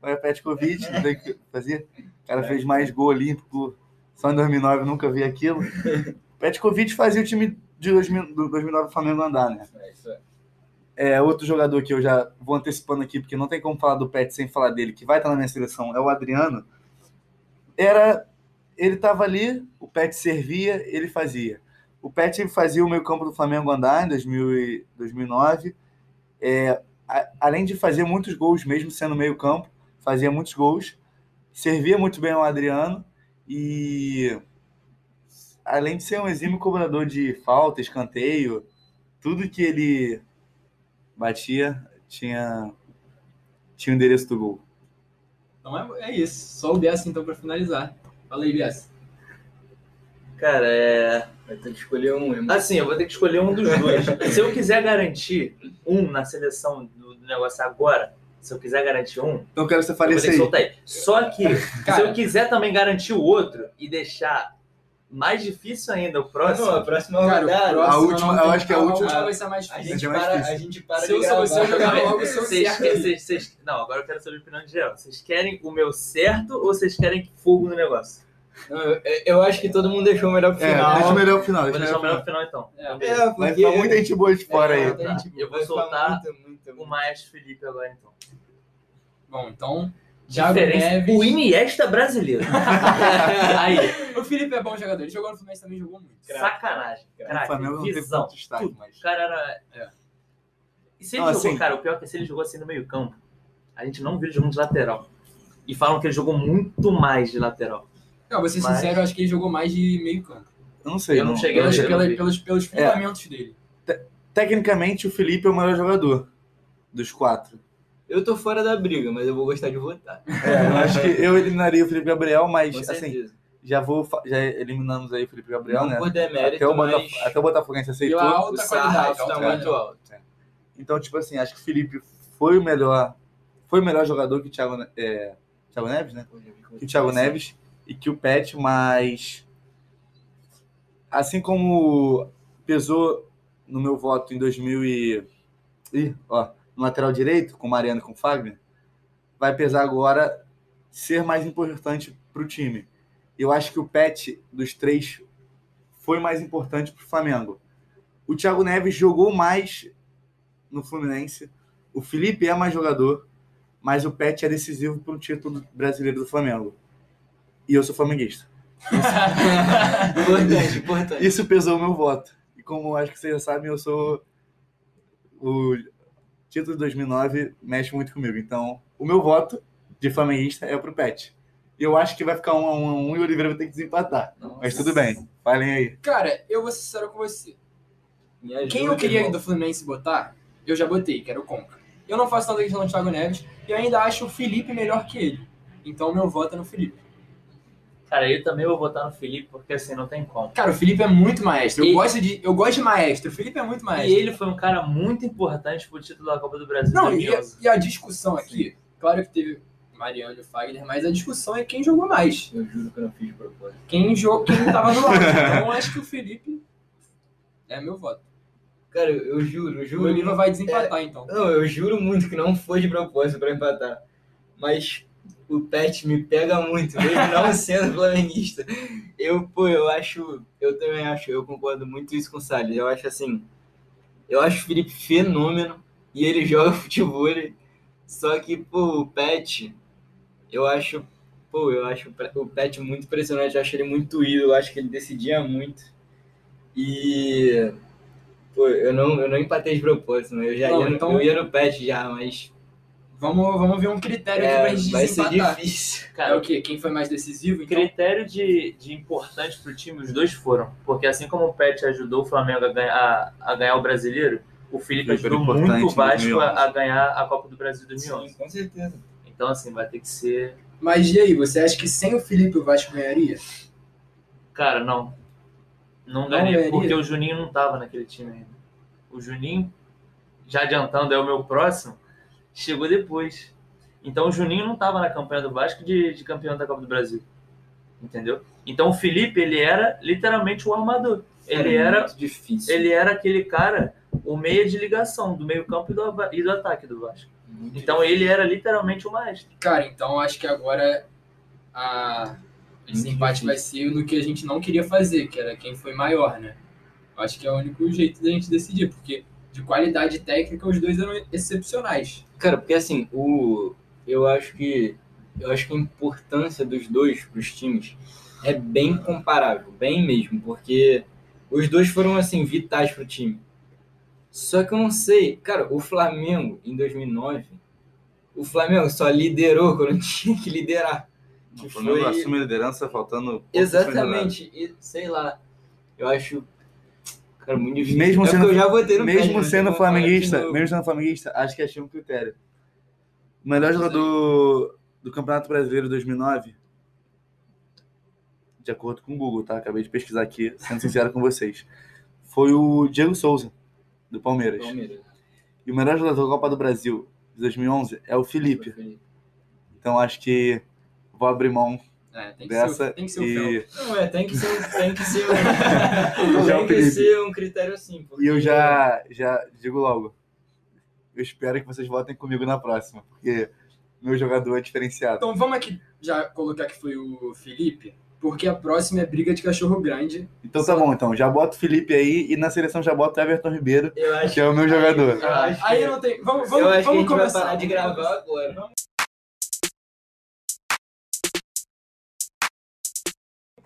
Speaker 4: vai a Petkovic, não tem o que fazer. O cara fez mais gol olímpico só em 2009, nunca vi aquilo. Petkovic fazia o time de 2000 do 2009 do Flamengo andar, né?
Speaker 2: É, isso é.
Speaker 4: É, outro jogador que eu já vou antecipando aqui, porque não tem como falar do Pet sem falar dele, que vai estar na minha seleção, é o Adriano. Era. Ele estava ali, o Pet servia, ele fazia. O Pet fazia o meio campo do Flamengo andar em 2000 e 2009. É, a- além de fazer muitos gols, mesmo sendo meio campo, fazia muitos gols. Servia muito bem ao Adriano. E. Além de ser um exímio cobrador de falta, escanteio, tudo que ele batia, tinha, tinha o endereço do gol.
Speaker 1: Então é, é isso. Só o Bessa, então, pra finalizar. Fala aí, Bessa.
Speaker 3: Cara, é.
Speaker 2: Vai ter que escolher um. irmão.
Speaker 3: Assim, eu vou ter que escolher um dos dois. se eu quiser garantir um na seleção do negócio agora, se eu quiser garantir um,
Speaker 4: eu quero que você
Speaker 3: eu
Speaker 4: fale
Speaker 3: vou
Speaker 4: isso
Speaker 3: ter que soltar aí. Só que, se
Speaker 1: Cara.
Speaker 3: eu quiser também garantir o outro e deixar mais difícil ainda o próximo.
Speaker 2: Não, a próxima
Speaker 1: Cara, o
Speaker 2: rodada.
Speaker 1: próximo
Speaker 4: A última- eu acho que a última-
Speaker 1: vai ser mais
Speaker 2: A
Speaker 1: difícil.
Speaker 2: gente,
Speaker 4: é mais
Speaker 2: para,
Speaker 4: difícil.
Speaker 2: a gente para
Speaker 1: Se
Speaker 2: de
Speaker 1: eu sou
Speaker 2: gravar.
Speaker 1: você, eu jogava
Speaker 3: Não,
Speaker 1: logo o seu
Speaker 3: vocês, não, agora eu quero saber a opinião de geral. Vocês querem o meu certo ou vocês querem fogo no negócio?
Speaker 2: Eu, eu acho que todo mundo deixou o melhor pro
Speaker 4: É,
Speaker 2: final.
Speaker 4: deixa o melhor final.
Speaker 3: Vou deixar
Speaker 4: o
Speaker 3: melhor
Speaker 4: melhor
Speaker 3: pro final então.
Speaker 1: É,
Speaker 2: É,
Speaker 4: final. Vai
Speaker 2: porque-
Speaker 4: ficar muita gente boa de fora
Speaker 2: É,
Speaker 4: aí.
Speaker 2: gente-
Speaker 3: Eu vou soltar
Speaker 2: muito, muito,
Speaker 3: O Maestro Felipe agora então.
Speaker 1: Bom, então, Thiago. Neves.
Speaker 3: O Iniesta brasileiro. Aí,
Speaker 1: O Felipe é bom jogador. Ele jogou no Fluminense também, jogou muito.
Speaker 3: sacanagem.
Speaker 4: O
Speaker 3: Craque,
Speaker 4: Flamengo não teve
Speaker 3: visão.
Speaker 4: tanto destaque,
Speaker 3: tudo.
Speaker 4: mas.
Speaker 3: O cara era.
Speaker 1: É.
Speaker 3: E se ele
Speaker 4: Não,
Speaker 3: jogou,
Speaker 4: assim-
Speaker 3: cara, o pior é que se ele jogou assim no meio-campo, a gente não viu ele jogando de lateral. E falam que ele jogou muito mais de lateral.
Speaker 1: Não, vou ser
Speaker 3: Mas-
Speaker 1: sincero, eu acho que ele jogou mais de meio campo.
Speaker 4: Eu não sei.
Speaker 3: Eu não cheguei não vi.
Speaker 1: pelos, pelos fundamentos dele.
Speaker 4: Tecnicamente, o Felipe é o melhor jogador dos quatro.
Speaker 2: Eu tô fora da briga, mas eu vou gostar de votar.
Speaker 4: É, eu acho que eu eliminaria o Felipe Gabriel, mas
Speaker 2: Com
Speaker 4: assim,
Speaker 2: certeza.
Speaker 4: já vou já eliminamos aí o Felipe Gabriel,
Speaker 2: Não
Speaker 4: né?
Speaker 2: por demérito,
Speaker 4: Até o,
Speaker 2: mas
Speaker 4: Botaf- até o Botafoguense aceitou.
Speaker 1: Pela
Speaker 2: o
Speaker 1: alta qualidade.
Speaker 2: sarrafo
Speaker 1: alta
Speaker 2: tá
Speaker 1: qualidade.
Speaker 2: muito alto.
Speaker 4: Então, tipo assim, acho que o Felipe foi o melhor, foi o melhor jogador que o Thiago, é, Thiago Neves, né? Que o Thiago Neves e que o Pet, mas assim como pesou no meu voto em 2000 e Ih, ó, no lateral direito com o Mariano e com o Fagner, vai pesar agora ser mais importante para o time. Eu acho que o Pet dos três foi mais importante para o Flamengo. O Thiago Neves jogou mais no Fluminense. O Felipe é mais jogador, mas o Pet é decisivo para o título brasileiro do Flamengo. E eu sou flamenguista.
Speaker 2: importante, importante.
Speaker 4: Isso pesou o meu voto. E como acho que vocês já sabem, eu sou. O título de 2009 mexe muito comigo. Então, o meu voto de flamenguista é pro Pet. E eu acho que vai ficar um a um, a um e o Oliveira vai ter que desempatar. Mas tudo bem. Falem aí.
Speaker 1: Cara, eu vou ser sincero com você.
Speaker 2: Ajuda,
Speaker 1: Quem eu queria do Fluminense botar, eu já botei, que era o Conca. Eu não faço tanta questão do Thiago Neves e ainda acho o Felipe melhor que ele. Então meu voto é no Felipe.
Speaker 3: Cara, eu também vou votar no Felipe, porque assim, não tem como.
Speaker 1: Cara, o Felipe é muito maestro. Eu,
Speaker 3: E-
Speaker 1: gosto, de, eu gosto de maestro. O Felipe é muito maestro.
Speaker 3: E ele foi um cara muito importante pro título da Copa do Brasil
Speaker 1: Não, e,
Speaker 3: 2011.
Speaker 1: e a discussão aqui, claro que teve Mariano e Fagner, mas a discussão é quem jogou mais.
Speaker 2: Eu juro que eu não fiz de propósito.
Speaker 1: Quem, jogou, quem tava no auge. Então eu acho que o Felipe é meu voto.
Speaker 2: Cara, eu, eu juro, eu
Speaker 1: O
Speaker 2: juro.
Speaker 1: Oliva vai desempatar, então.
Speaker 2: Não, eu juro muito que não foi de propósito pra empatar. Mas o Pet me pega muito, mesmo não sendo flamenguista. Eu, pô, eu acho. Eu também acho, eu concordo muito isso com o Salles. Eu acho assim. Eu acho o Felipe fenômeno e ele joga futebol. Só que, pô, o Pet, eu acho. Pô, eu acho o Pet muito impressionante, eu acho ele muito ídolo, eu acho que ele decidia muito. E. Pô, eu não, eu não empatei de propósito, né? eu já
Speaker 1: Não,
Speaker 2: ia, no-
Speaker 1: então-
Speaker 2: eu ia no Pet já, mas
Speaker 1: Vamos, vamos ver um critério aqui
Speaker 2: é,
Speaker 1: pra gente
Speaker 2: vai ser difícil.
Speaker 1: É
Speaker 3: Cara,
Speaker 1: o quê? Quem foi mais decisivo? Então,
Speaker 3: critério de, de importante pro time, os dois foram. Porque assim como o Pet ajudou o Flamengo a ganhar, a, a ganhar o brasileiro, o Felipe ajudou muito o
Speaker 4: em
Speaker 3: Vasco
Speaker 4: 2011.
Speaker 3: a, a ganhar a Copa do Brasil 2011.
Speaker 2: Sim, com certeza.
Speaker 3: Então, assim, vai ter que ser.
Speaker 1: Mas e aí, você acha que sem o Felipe o Vasco ganharia?
Speaker 3: Cara, não. Não
Speaker 1: ganharia?
Speaker 3: porque o Juninho não tava naquele time ainda. O Juninho, já adiantando, é o meu próximo, chegou depois. Então o Juninho não tava na campanha do Vasco de, de campeão da Copa do Brasil. Entendeu? Então o Felipe, ele era literalmente o armador. Ele era,
Speaker 2: muito difícil.
Speaker 3: ele era aquele cara, o meia de ligação do meio-campo e do, e do ataque do Vasco.
Speaker 2: Muito
Speaker 3: Então ele era literalmente o maestro.
Speaker 1: Cara, então acho que agora a... esse empate
Speaker 2: difícil.
Speaker 1: vai ser no que a gente não queria fazer, que era quem foi maior, né? Acho que é o único jeito da gente decidir, porque de qualidade técnica os dois eram excepcionais.
Speaker 2: Cara, porque assim, o eu acho que eu acho que a importância dos dois para os times é bem comparável, bem mesmo, porque os dois foram assim vitais para o time. Só que eu não sei, cara, o Flamengo em 2009, o Flamengo só liderou quando tinha que liderar.
Speaker 4: O
Speaker 2: Que
Speaker 4: Flamengo
Speaker 2: foi
Speaker 4: assume a liderança faltando.
Speaker 2: exatamente, e sei lá, eu acho cara muito difícil.
Speaker 4: Mesmo
Speaker 2: é
Speaker 4: sendo-
Speaker 2: eu já votei no
Speaker 4: Mesmo sendo flamenguista, mesmo sendo flamenguista, acho que achei um critério. O melhor jogador do Campeonato Brasileiro 2009, de acordo com o Google, tá? Acabei de pesquisar aqui, sendo sincero com vocês. Foi o Diego Souza, do Palmeiras.
Speaker 2: Palmeiras.
Speaker 4: E o melhor jogador da Copa do Brasil de 2011 é o Felipe. Então acho que vou abrir mão
Speaker 1: É, tem que
Speaker 4: dessa
Speaker 1: ser, tem que ser o Fel.
Speaker 4: e,
Speaker 2: Não, é, tem que ser, tem que ser,
Speaker 4: Já
Speaker 2: tem
Speaker 4: o
Speaker 2: que ser um critério assim. porque-
Speaker 4: e eu já, já digo logo. Eu espero que vocês votem comigo na próxima, porque meu jogador é diferenciado.
Speaker 1: Então vamos aqui já colocar que foi o Felipe, porque a próxima é briga de cachorro grande.
Speaker 4: Então tá bom, então. Já bota o Felipe aí e na seleção já bota o Everton Ribeiro,
Speaker 2: Eu acho
Speaker 4: que é o meu jogador.
Speaker 2: Eu acho
Speaker 1: Aí
Speaker 2: que-
Speaker 1: não tem. Vamos,
Speaker 2: eu
Speaker 1: vamos,
Speaker 2: acho que a
Speaker 1: vamos
Speaker 2: gente vai
Speaker 1: começar.
Speaker 2: parar de gravar agora.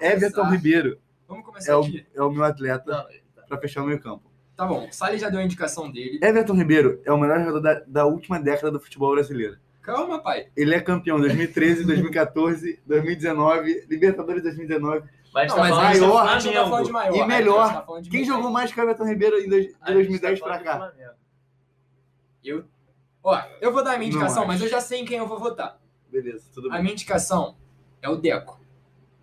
Speaker 4: Everton
Speaker 1: Começar.
Speaker 4: Ribeiro
Speaker 1: Vamos começar
Speaker 4: é o,
Speaker 1: aqui.
Speaker 4: é o meu atleta
Speaker 3: Não,
Speaker 4: pra fechar o meio campo.
Speaker 1: Tá bom, o Salles já deu a indicação dele.
Speaker 4: Everton Ribeiro é o melhor jogador da, da última década do futebol brasileiro.
Speaker 1: Calma, pai.
Speaker 4: Ele é campeão 2013, 2014, 2019, Libertadores 2019.
Speaker 3: Mas
Speaker 1: Não,
Speaker 3: tá
Speaker 1: mas a tá-
Speaker 4: maior,
Speaker 1: a gente tá falando de maior.
Speaker 4: e
Speaker 1: a
Speaker 4: melhor.
Speaker 1: tá
Speaker 4: Quem jogou mais que o Everton Ribeiro em dois- de
Speaker 3: A gente
Speaker 4: 2010
Speaker 3: tá
Speaker 4: pra cá?
Speaker 1: Eu, ó, eu vou dar a minha indicação, mas eu já sei em quem eu vou votar.
Speaker 4: Beleza, tudo
Speaker 1: A
Speaker 4: bem.
Speaker 1: minha indicação é o Deco.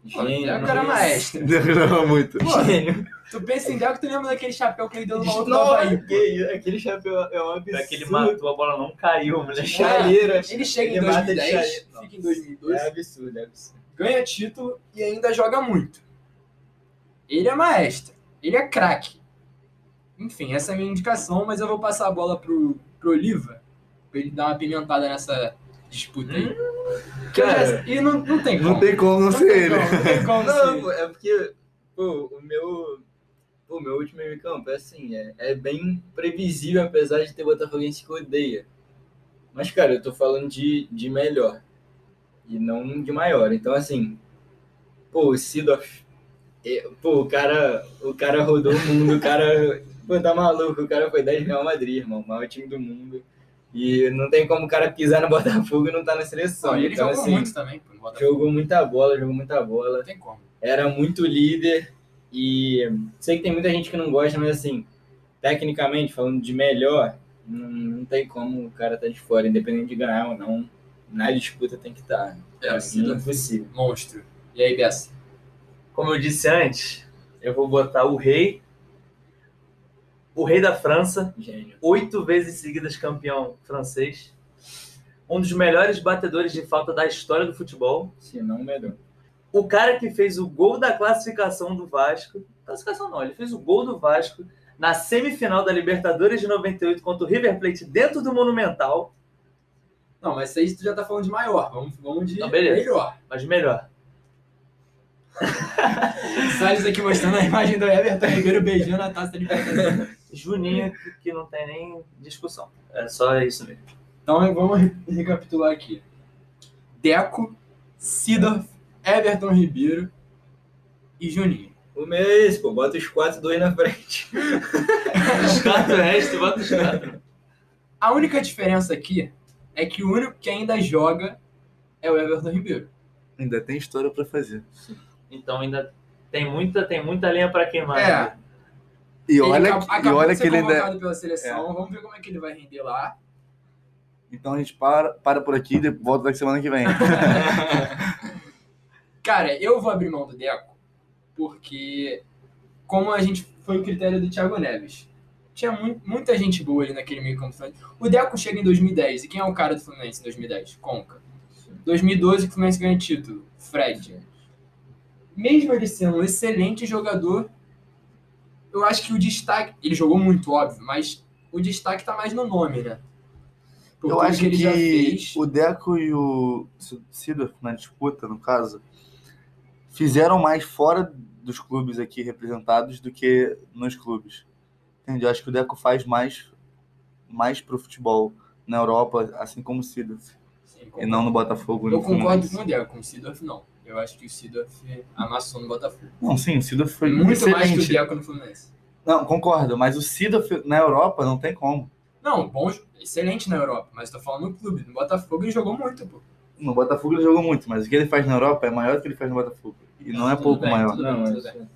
Speaker 1: Pô, o
Speaker 2: Gênio.
Speaker 1: Deco era maestro.
Speaker 4: Não, muito.
Speaker 2: Gênio.
Speaker 1: Tu pensa em Deco, tu lembra daquele chapéu que ele deu no maluco do
Speaker 2: Nossa,
Speaker 1: Havaí.
Speaker 2: que aquele chapéu é um absurdo.
Speaker 3: Aquele matou, a bola não caiu, moleque.
Speaker 2: De chaleira.
Speaker 1: Ele chega em
Speaker 2: Ele de
Speaker 1: 2010,
Speaker 2: chaleira.
Speaker 1: fica em 2012,
Speaker 2: É absurdo, é absurdo.
Speaker 1: ganha título e ainda joga muito. Ele é maestro. Ele é craque. Enfim, essa é a minha indicação, mas eu vou passar a bola pro, pro Oliva pra ele dar uma pimentada nessa disputa aí. Que já-
Speaker 2: Cara,
Speaker 1: e não, não tem como.
Speaker 4: Não tem como não
Speaker 1: Não
Speaker 4: ser ele.
Speaker 1: como, não tem como
Speaker 2: Não,
Speaker 1: ser.
Speaker 2: pô, é porque, pô, o meu. Pô, o meu último meio campo é assim, é, é bem previsível, apesar de ter Botafoguense que odeia. Mas, cara, eu tô falando de, de melhor. E não de maior. Então, assim, pô, o Sidoff. é, Pô, o cara, o cara rodou o mundo, o cara. Pô, tá maluco, o cara foi 10 Real Madrid, irmão, o maior time do mundo. E não tem como o cara pisar no Botafogo e não tá na seleção.
Speaker 1: Não, e ele
Speaker 2: então,
Speaker 1: jogou
Speaker 2: assim,
Speaker 1: muito também,
Speaker 2: jogou muita bola, jogou muita bola
Speaker 1: Não tem como.
Speaker 2: era muito líder e sei que tem muita gente que não gosta, mas assim, tecnicamente, falando de melhor, não, não tem como o cara tá de fora, independente de ganhar ou não, na disputa tem que estar.
Speaker 1: É,
Speaker 2: É,
Speaker 1: sim.
Speaker 2: impossível.
Speaker 1: Monstro. E aí, Bessa?
Speaker 3: Como eu disse antes, eu vou botar o rei, o rei da França,
Speaker 2: Gênio.
Speaker 3: oito vezes seguidas campeão francês, um dos melhores batedores de falta da história do futebol,
Speaker 2: Se não, o melhor.
Speaker 3: o cara que fez o gol da classificação do Vasco, classificação não, ele fez o gol do Vasco na semifinal da Libertadores de 98 contra o River Plate dentro do Monumental,
Speaker 1: Não, mas isso aí tu já tá falando de maior. Vamos, vamos de
Speaker 3: Não,
Speaker 1: melhor.
Speaker 3: mas melhor.
Speaker 1: Salles aqui mostrando a imagem do Everton Ribeiro beijando a taça de.
Speaker 3: Juninho, que- não tem nem discussão. É só isso mesmo.
Speaker 1: Então vamos re- recapitular aqui. Deco, Sidorf, Everton Ribeiro e Juninho.
Speaker 2: O meu é esse, pô, bota os quatro, dois na frente.
Speaker 3: Os quatro restos, bota os quatro.
Speaker 1: A única diferença aqui é que o único que ainda joga é o Everton Ribeiro.
Speaker 4: Ainda tem história pra fazer.
Speaker 3: Então ainda tem muita, tem muita lenha pra queimar.
Speaker 1: É.
Speaker 3: né?
Speaker 4: E olha, e olha que ele ainda.
Speaker 1: convocado pela seleção. Vamos ver como é que ele vai render lá.
Speaker 4: Então a gente para, para por aqui e volta daqui semana que vem.
Speaker 1: Cara, eu vou abrir mão do Deco porque, como a gente foi o critério do Thiago Neves, tinha mu- muita gente boa ali naquele meio campo. O Deco chega em 2010. E quem é o cara do Fluminense em 2010? Conca. 2012 que o Fluminense ganha título. Fred. Mesmo ele sendo um excelente jogador, eu acho que o destaque. Ele jogou muito, óbvio, mas o destaque tá mais no nome, né? Por
Speaker 4: Eu acho que,
Speaker 1: fez.
Speaker 4: o Deco e o Sidorf, na disputa, no caso, fizeram mais fora dos clubes aqui representados do que nos clubes. Entendeu? Eu acho que o Deco faz mais, mais pro futebol na Europa, assim como o Sidorf. E não no Botafogo.
Speaker 1: Eu concordo com o Deco, com o Sidorf não. Eu acho que o Sidorf amassou no Botafogo.
Speaker 4: Não, sim, o Sidorf foi
Speaker 1: Muito
Speaker 4: excelente.
Speaker 1: mais que o Deco no Fluminense.
Speaker 4: Não, concordo, mas o Sidorf na Europa não tem como.
Speaker 1: Não, bom, excelente na Europa, mas tô falando no clube. No Botafogo ele jogou muito, pô.
Speaker 4: No Botafogo ele jogou muito, mas o que ele faz na Europa é maior do que ele faz no Botafogo. E não é
Speaker 1: Tudo
Speaker 4: pouco
Speaker 1: bem,
Speaker 4: maior.
Speaker 1: tudo
Speaker 2: Não,
Speaker 1: bem,
Speaker 2: mas-
Speaker 1: tudo bem.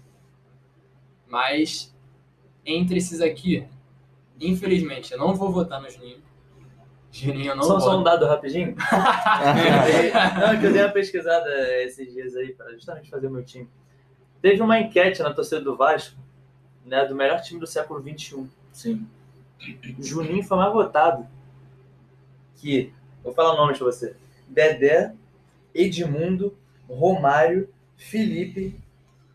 Speaker 1: Mas, entre esses aqui, infelizmente, eu não vou votar no Juninho. Juninho eu não
Speaker 3: Só, só um dado rapidinho. Não, que eu dei uma pesquisada esses dias aí para justamente fazer o meu time. Teve uma enquete na torcida do Vasco, né, do melhor time do século XXI.
Speaker 2: Sim.
Speaker 3: Juninho foi mais votado que, vou falar nomes pra você: Dedé, Edmundo, Romário, Felipe,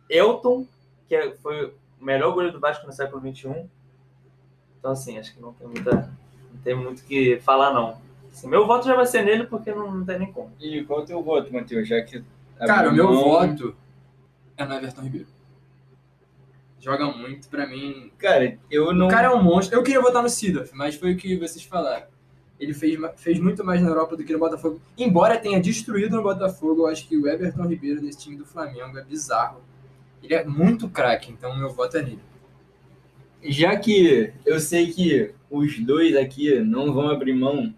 Speaker 3: Elton, que é- foi o melhor goleiro do Vasco no século XXI. Então, assim, acho que não tem muita, não tem muito o que falar, não. Assim, meu voto já vai ser nele porque não, não tem nem como.
Speaker 2: E qual é o teu voto, Matheus? Já que.
Speaker 1: Cara, o meu
Speaker 2: mão-
Speaker 1: voto é no Everton Ribeiro. Joga muito, pra mim.
Speaker 2: Cara, eu não.
Speaker 1: O cara é um monstro. Eu queria votar no Sidorf, mas foi o que vocês falaram. Ele fez, fez muito mais na Europa do que no Botafogo. Embora tenha destruído no Botafogo, eu acho que o Everton Ribeiro nesse time do Flamengo é bizarro. Ele é muito craque, então meu voto é nele.
Speaker 2: Já que eu sei que os dois aqui não vão abrir mão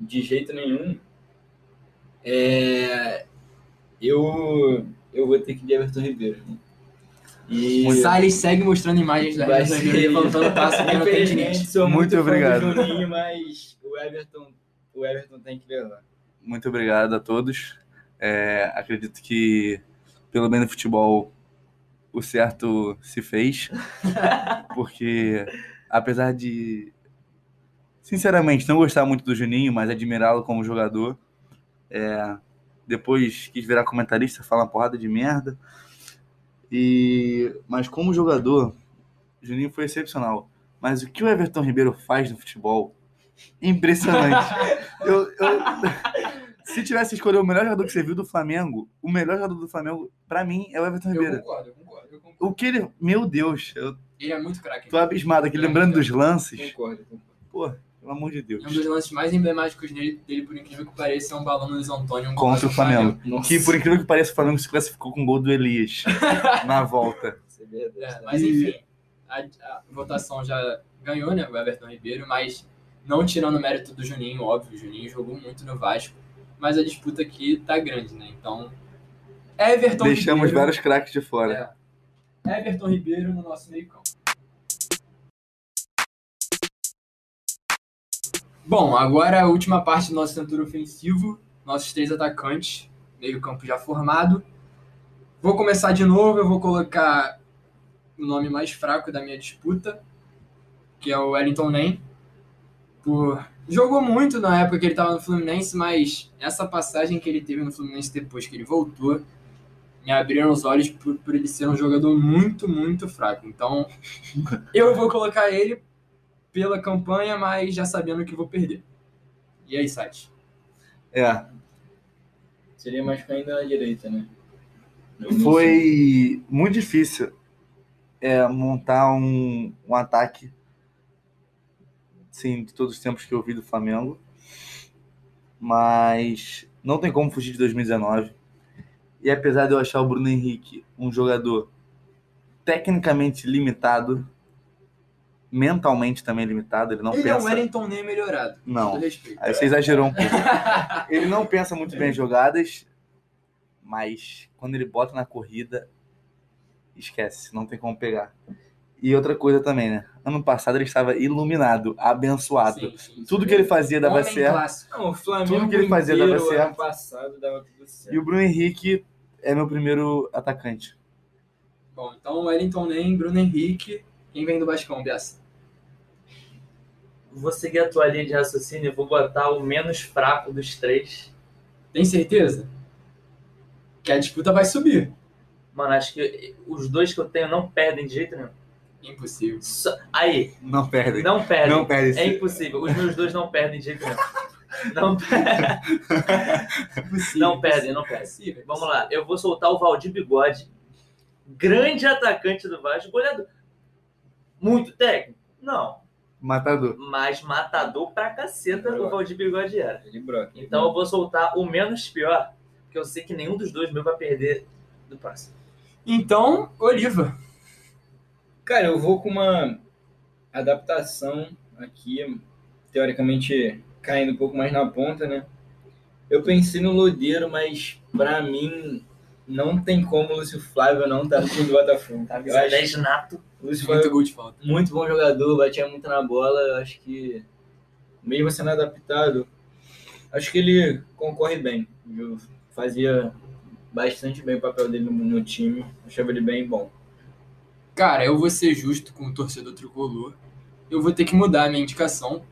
Speaker 2: de jeito nenhum, é, eu, eu vou ter que ir de Everton Ribeiro. né? E
Speaker 1: O Salles segue mostrando imagens da Everton Ribeiro levantando taça porque não tem
Speaker 4: Muito
Speaker 2: muito,
Speaker 4: obrigado.
Speaker 2: do Juninho, mas o Everton, o Everton tem que levar.
Speaker 4: Muito obrigado a todos. É, acredito que, pelo menos no futebol, o certo se fez. Porque, apesar de, sinceramente, não gostar muito do Juninho, mas admirá-lo como jogador, é, depois quis virar comentarista, falar uma porrada de merda. E, mas como jogador, o Juninho foi excepcional. Mas o que o Everton Ribeiro faz no futebol, impressionante. eu, eu- se tivesse escolher o melhor jogador que você viu do Flamengo, o melhor jogador do Flamengo, pra mim, é o Everton Ribeiro.
Speaker 1: eu concordo, eu concordo.
Speaker 4: O que ele. Meu Deus, eu
Speaker 1: Ele é muito craque.
Speaker 4: tô abismado aqui, lembrando dos lances.
Speaker 2: Concordo. concordo.
Speaker 4: Pô, pelo amor de Deus.
Speaker 1: Um dos lances mais emblemáticos dele, dele, por incrível que pareça, é um balão no Luiz Antônio. Um
Speaker 4: Contra o Flamengo. Que por incrível que pareça, o Flamengo se classificou com o gol do Elias na volta.
Speaker 2: é.
Speaker 1: É, mas enfim, a, a votação já ganhou, né? O Everton Ribeiro, mas não tirando o mérito do Juninho, óbvio, o Juninho jogou muito no Vasco, mas a disputa aqui tá grande, né? Então, Everton
Speaker 4: Deixamos
Speaker 1: Ribeiro.
Speaker 4: vários craques de fora.
Speaker 1: É, Everton Ribeiro no nosso meio-campo. Bom, agora a última parte do nosso setor ofensivo, nossos três atacantes, meio-campo já formado. Vou começar de novo, eu vou colocar o nome mais fraco da minha disputa, que é o Wellington Nem. Por... Jogou muito na época que ele estava no Fluminense, mas essa passagem que ele teve no Fluminense depois que ele voltou me abriram os olhos por, por ele ser um jogador muito, muito fraco. Então, eu vou colocar ele pela campanha, mas já sabendo que vou perder. E aí, Sati?
Speaker 4: É,
Speaker 2: Seria mais pra ainda na direita, né?
Speaker 4: Foi muito difícil é, montar um, um ataque sim, de todos os tempos que eu vi do Flamengo. Mas não tem como fugir de 2019. E apesar de eu achar o Bruno Henrique um jogador tecnicamente limitado, mentalmente também limitado, ele não
Speaker 1: ele é um
Speaker 4: pensa.
Speaker 1: Wellington Nem melhorado.
Speaker 4: Não.
Speaker 1: respeito.
Speaker 4: Aí você exagerou um pouco. Ele não pensa muito bem as jogadas, mas quando ele bota na corrida, esquece, não tem como pegar. E outra coisa também, né? Ano passado ele estava iluminado, abençoado.
Speaker 1: Sim, sim,
Speaker 4: Tudo
Speaker 1: sim.
Speaker 4: que ele fazia dava
Speaker 1: Homem
Speaker 4: certo.
Speaker 1: clássico.
Speaker 2: Não, o Flamengo
Speaker 4: Tudo que ele fazia dava
Speaker 2: inteiro,
Speaker 4: certo.
Speaker 2: Ano passado dava tudo certo.
Speaker 4: E o Bruno Henrique é meu primeiro atacante.
Speaker 1: Bom, então Wellington Nem, Bruno Henrique. Quem vem do Bascão, Biassa?
Speaker 3: Vou seguir a tua linha de raciocínio e vou botar o menos fraco dos três.
Speaker 1: Tem certeza? Que a disputa vai subir.
Speaker 3: Mano, acho que os dois que eu tenho não perdem de jeito nenhum.
Speaker 1: Impossível.
Speaker 3: Só- Aí,
Speaker 4: Não perde.
Speaker 3: não perdem.
Speaker 4: Não perde.
Speaker 3: É impossível. Os meus dois não perdem de jeito nenhum. Não, per-
Speaker 1: Impossível.
Speaker 3: não perdem, não perdem.
Speaker 1: Impossível.
Speaker 3: Vamos lá, eu vou soltar o Valdir Bigode, grande atacante do Vasco, goleador. Muito técnico? Não,
Speaker 4: Matador.
Speaker 3: mas matador pra caceta o Valdir Bigode era.
Speaker 2: Ele broca.
Speaker 3: Então eu vou soltar o menos pior, porque eu sei que nenhum dos dois meus vai perder do próximo.
Speaker 1: Então, Oliva.
Speaker 2: Cara, eu vou com uma adaptação aqui, teoricamente caindo um pouco mais na ponta, né? Eu pensei no Lodeiro, mas pra mim não tem como o Lúcio Flávio não estar no time do Botafogo.
Speaker 3: Tá
Speaker 2: Eu acho
Speaker 3: 10 nato.
Speaker 2: Lúcio
Speaker 1: Muito
Speaker 2: Flávio
Speaker 1: gol de falta.
Speaker 2: muito bom jogador, batia muito na bola. Eu acho que, mesmo sendo adaptado, acho que ele concorre bem. viu? Fazia bastante bem o papel dele no, no time. Achava ele bem bom.
Speaker 1: Cara, eu vou ser justo com o torcedor tricolor. Eu vou ter que mudar a minha indicação.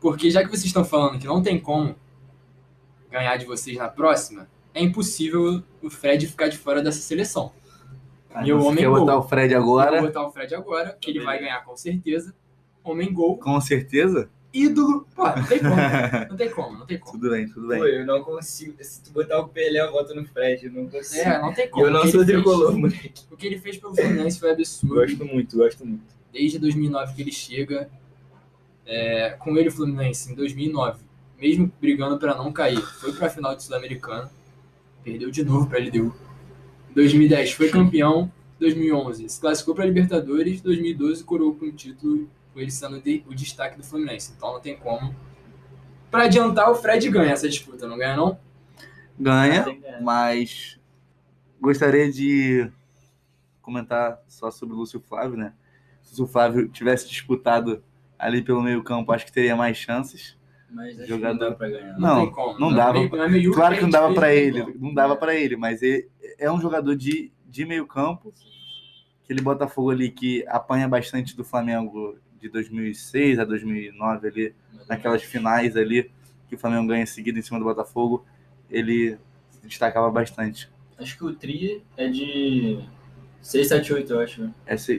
Speaker 1: Porque já que vocês estão falando que não tem como ganhar de vocês na próxima, é impossível o Fred ficar de fora dessa seleção. Meu
Speaker 4: Você
Speaker 1: homem
Speaker 4: quer
Speaker 1: gol.
Speaker 4: botar o Fred
Speaker 1: Vou
Speaker 4: agora?
Speaker 1: botar o Fred agora, que ele vai ganhar com certeza. Homem gol,
Speaker 4: Com certeza?
Speaker 1: Ídolo. Pô, não tem como. Não tem como, não tem como.
Speaker 4: tudo bem, tudo
Speaker 2: Pô,
Speaker 4: bem.
Speaker 2: eu não consigo. Se tu botar o Pelé, eu voto no Fred. Eu não consigo.
Speaker 1: É, não tem como.
Speaker 2: eu não
Speaker 1: O que
Speaker 2: sou
Speaker 1: ele fez-
Speaker 2: tricolor, moleque.
Speaker 1: O que ele fez pelo Fluminense foi absurdo.
Speaker 2: Gosto muito, gosto muito.
Speaker 1: desde 2009 que ele chega, é, com ele o Fluminense em 2009, mesmo brigando para não cair, foi para a final de Sul-Americana, perdeu de novo para LDU. Em 2010 foi campeão, 2011 se classificou para Libertadores, 2012 coroou com o título, com ele sendo de- o destaque do Fluminense. Então não tem como. Para adiantar, o Fred ganha essa disputa, não ganha não?
Speaker 4: Ganha, mas gostaria de comentar só sobre o Lúcio Flávio, né? Se o Flávio tivesse disputado ali pelo meio campo, acho que teria mais chances.
Speaker 2: Mas acho
Speaker 4: Jogador-
Speaker 2: que não dá pra ganhar.
Speaker 4: Não,
Speaker 1: tem como.
Speaker 4: não dava.
Speaker 1: é meio- é meio
Speaker 4: Claro que não dava
Speaker 1: fez,
Speaker 4: ele,
Speaker 1: então.
Speaker 4: não dava pra ele, mas ele é um jogador de, de meio campo, aquele Botafogo ali que apanha bastante do Flamengo de 2006 a 2009 ali, naquelas finais ali que o Flamengo ganha seguida em cima do Botafogo, ele se destacava bastante.
Speaker 2: Acho que o Tri é de 6, 7, 8, eu acho. né?
Speaker 4: Essa...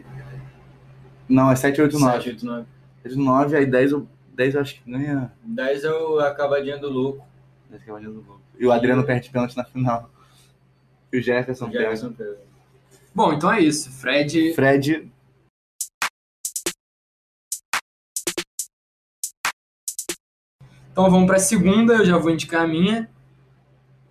Speaker 4: Não, é 7, 8, 9.
Speaker 2: 7, 8, 9.
Speaker 4: É de 9, aí 10, eu- 10 eu acho que ganha.
Speaker 2: 10 é o acabadinha do louco.
Speaker 4: 10 que é o Adriano Lobo. E o Adriano perde pênalti na final. E o Jefferson
Speaker 2: O
Speaker 4: pega.
Speaker 2: Jefferson pega.
Speaker 1: Bom, então é isso. Fred.
Speaker 4: Fred,
Speaker 1: Então vamos pra segunda, eu já vou indicar a minha.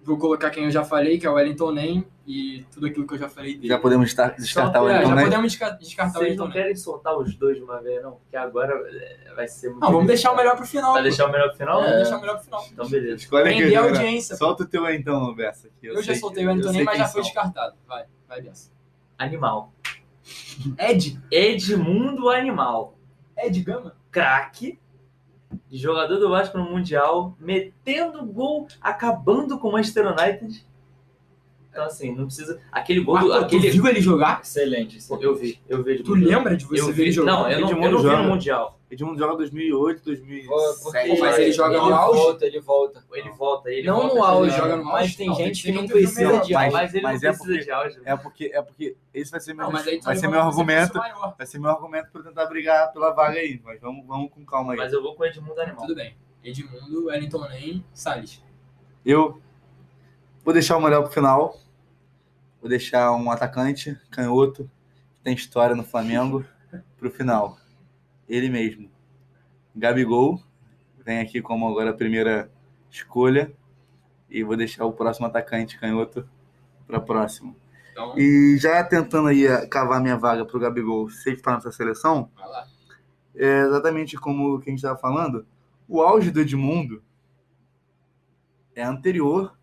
Speaker 1: Vou colocar quem eu já falei, que é o Wellington Nem, e tudo aquilo que eu já falei dele.
Speaker 4: já podemos estar- descartar o
Speaker 3: É,
Speaker 1: É,
Speaker 4: Wellington,
Speaker 1: já
Speaker 4: né?
Speaker 1: podemos desca- descartar o
Speaker 3: Vocês
Speaker 1: Wellington
Speaker 3: não querem soltar os dois de uma vez, não? Porque agora é, vai ser muito.
Speaker 1: Não, vamos
Speaker 3: difícil.
Speaker 1: deixar o melhor pro final.
Speaker 3: Vai deixar o melhor pro final?
Speaker 1: Vamos
Speaker 2: É.
Speaker 1: deixar o melhor pro final.
Speaker 3: Então, beleza.
Speaker 4: Escolhe aqui,
Speaker 1: Prender a audiência.
Speaker 4: Solta o teu aí então, Bessa. que
Speaker 1: Eu, já soltei o Wellington
Speaker 4: eu
Speaker 1: Nem, mas já foi
Speaker 4: são.
Speaker 1: descartado. Vai, vai dessa.
Speaker 3: Animal.
Speaker 1: Ed.
Speaker 3: Edmundo Animal.
Speaker 1: Ed Gama?
Speaker 3: Craque. Jogador do Vasco no Mundial. Metendo gol, acabando com o Manchester United. Então, assim, não precisa. Aquele gol do.
Speaker 1: Marco,
Speaker 3: Aquele...
Speaker 1: Tu viu ele jogar?
Speaker 2: Excelente.
Speaker 3: Pô,
Speaker 2: excelente.
Speaker 3: Eu vi, eu vi.
Speaker 1: Tu lembra de você
Speaker 3: Eu
Speaker 1: ver
Speaker 3: vi.
Speaker 1: ele jogar?
Speaker 3: Não, eu não, eu não vi no. Mundial.
Speaker 4: Edmundo joga 2008,
Speaker 2: Pô,
Speaker 4: 2007.
Speaker 2: porque
Speaker 1: mas ele joga no
Speaker 2: ele
Speaker 1: auge?
Speaker 2: Volta, ele volta.
Speaker 3: Ele volta, ele
Speaker 2: Não
Speaker 3: volta.
Speaker 2: no auge,
Speaker 1: ele joga no
Speaker 2: mas
Speaker 1: auge?
Speaker 2: tem
Speaker 1: Não,
Speaker 2: gente
Speaker 1: que
Speaker 2: não precisa de
Speaker 4: Mas-
Speaker 2: auge.
Speaker 3: Mas ele
Speaker 4: mas
Speaker 3: não
Speaker 4: é
Speaker 3: precisa
Speaker 4: porque-
Speaker 3: de auge.
Speaker 4: É porque, é porque esse vai ser meu,
Speaker 1: Não, mas
Speaker 4: vai ser meu argumento, vai ser meu argumento para tentar brigar pela vaga aí, mas vamos, vamos com calma aí.
Speaker 3: Mas eu vou com o Edmundo Animal.
Speaker 1: Tudo bem. Edmundo, Wellington Nem, Salles.
Speaker 4: Eu vou deixar o melhor pro final. Vou deixar um atacante, canhoto, que tem história no Flamengo, pro final. Ele mesmo. Gabigol, vem aqui como agora a primeira escolha. E vou deixar o próximo atacante, canhoto, para próximo.
Speaker 1: Então,
Speaker 4: E já tentando aí eh, cavar minha vaga pro Gabigol, se ele tá nessa seleção, é exatamente como o que a gente estava falando, o auge do Edmundo é anterior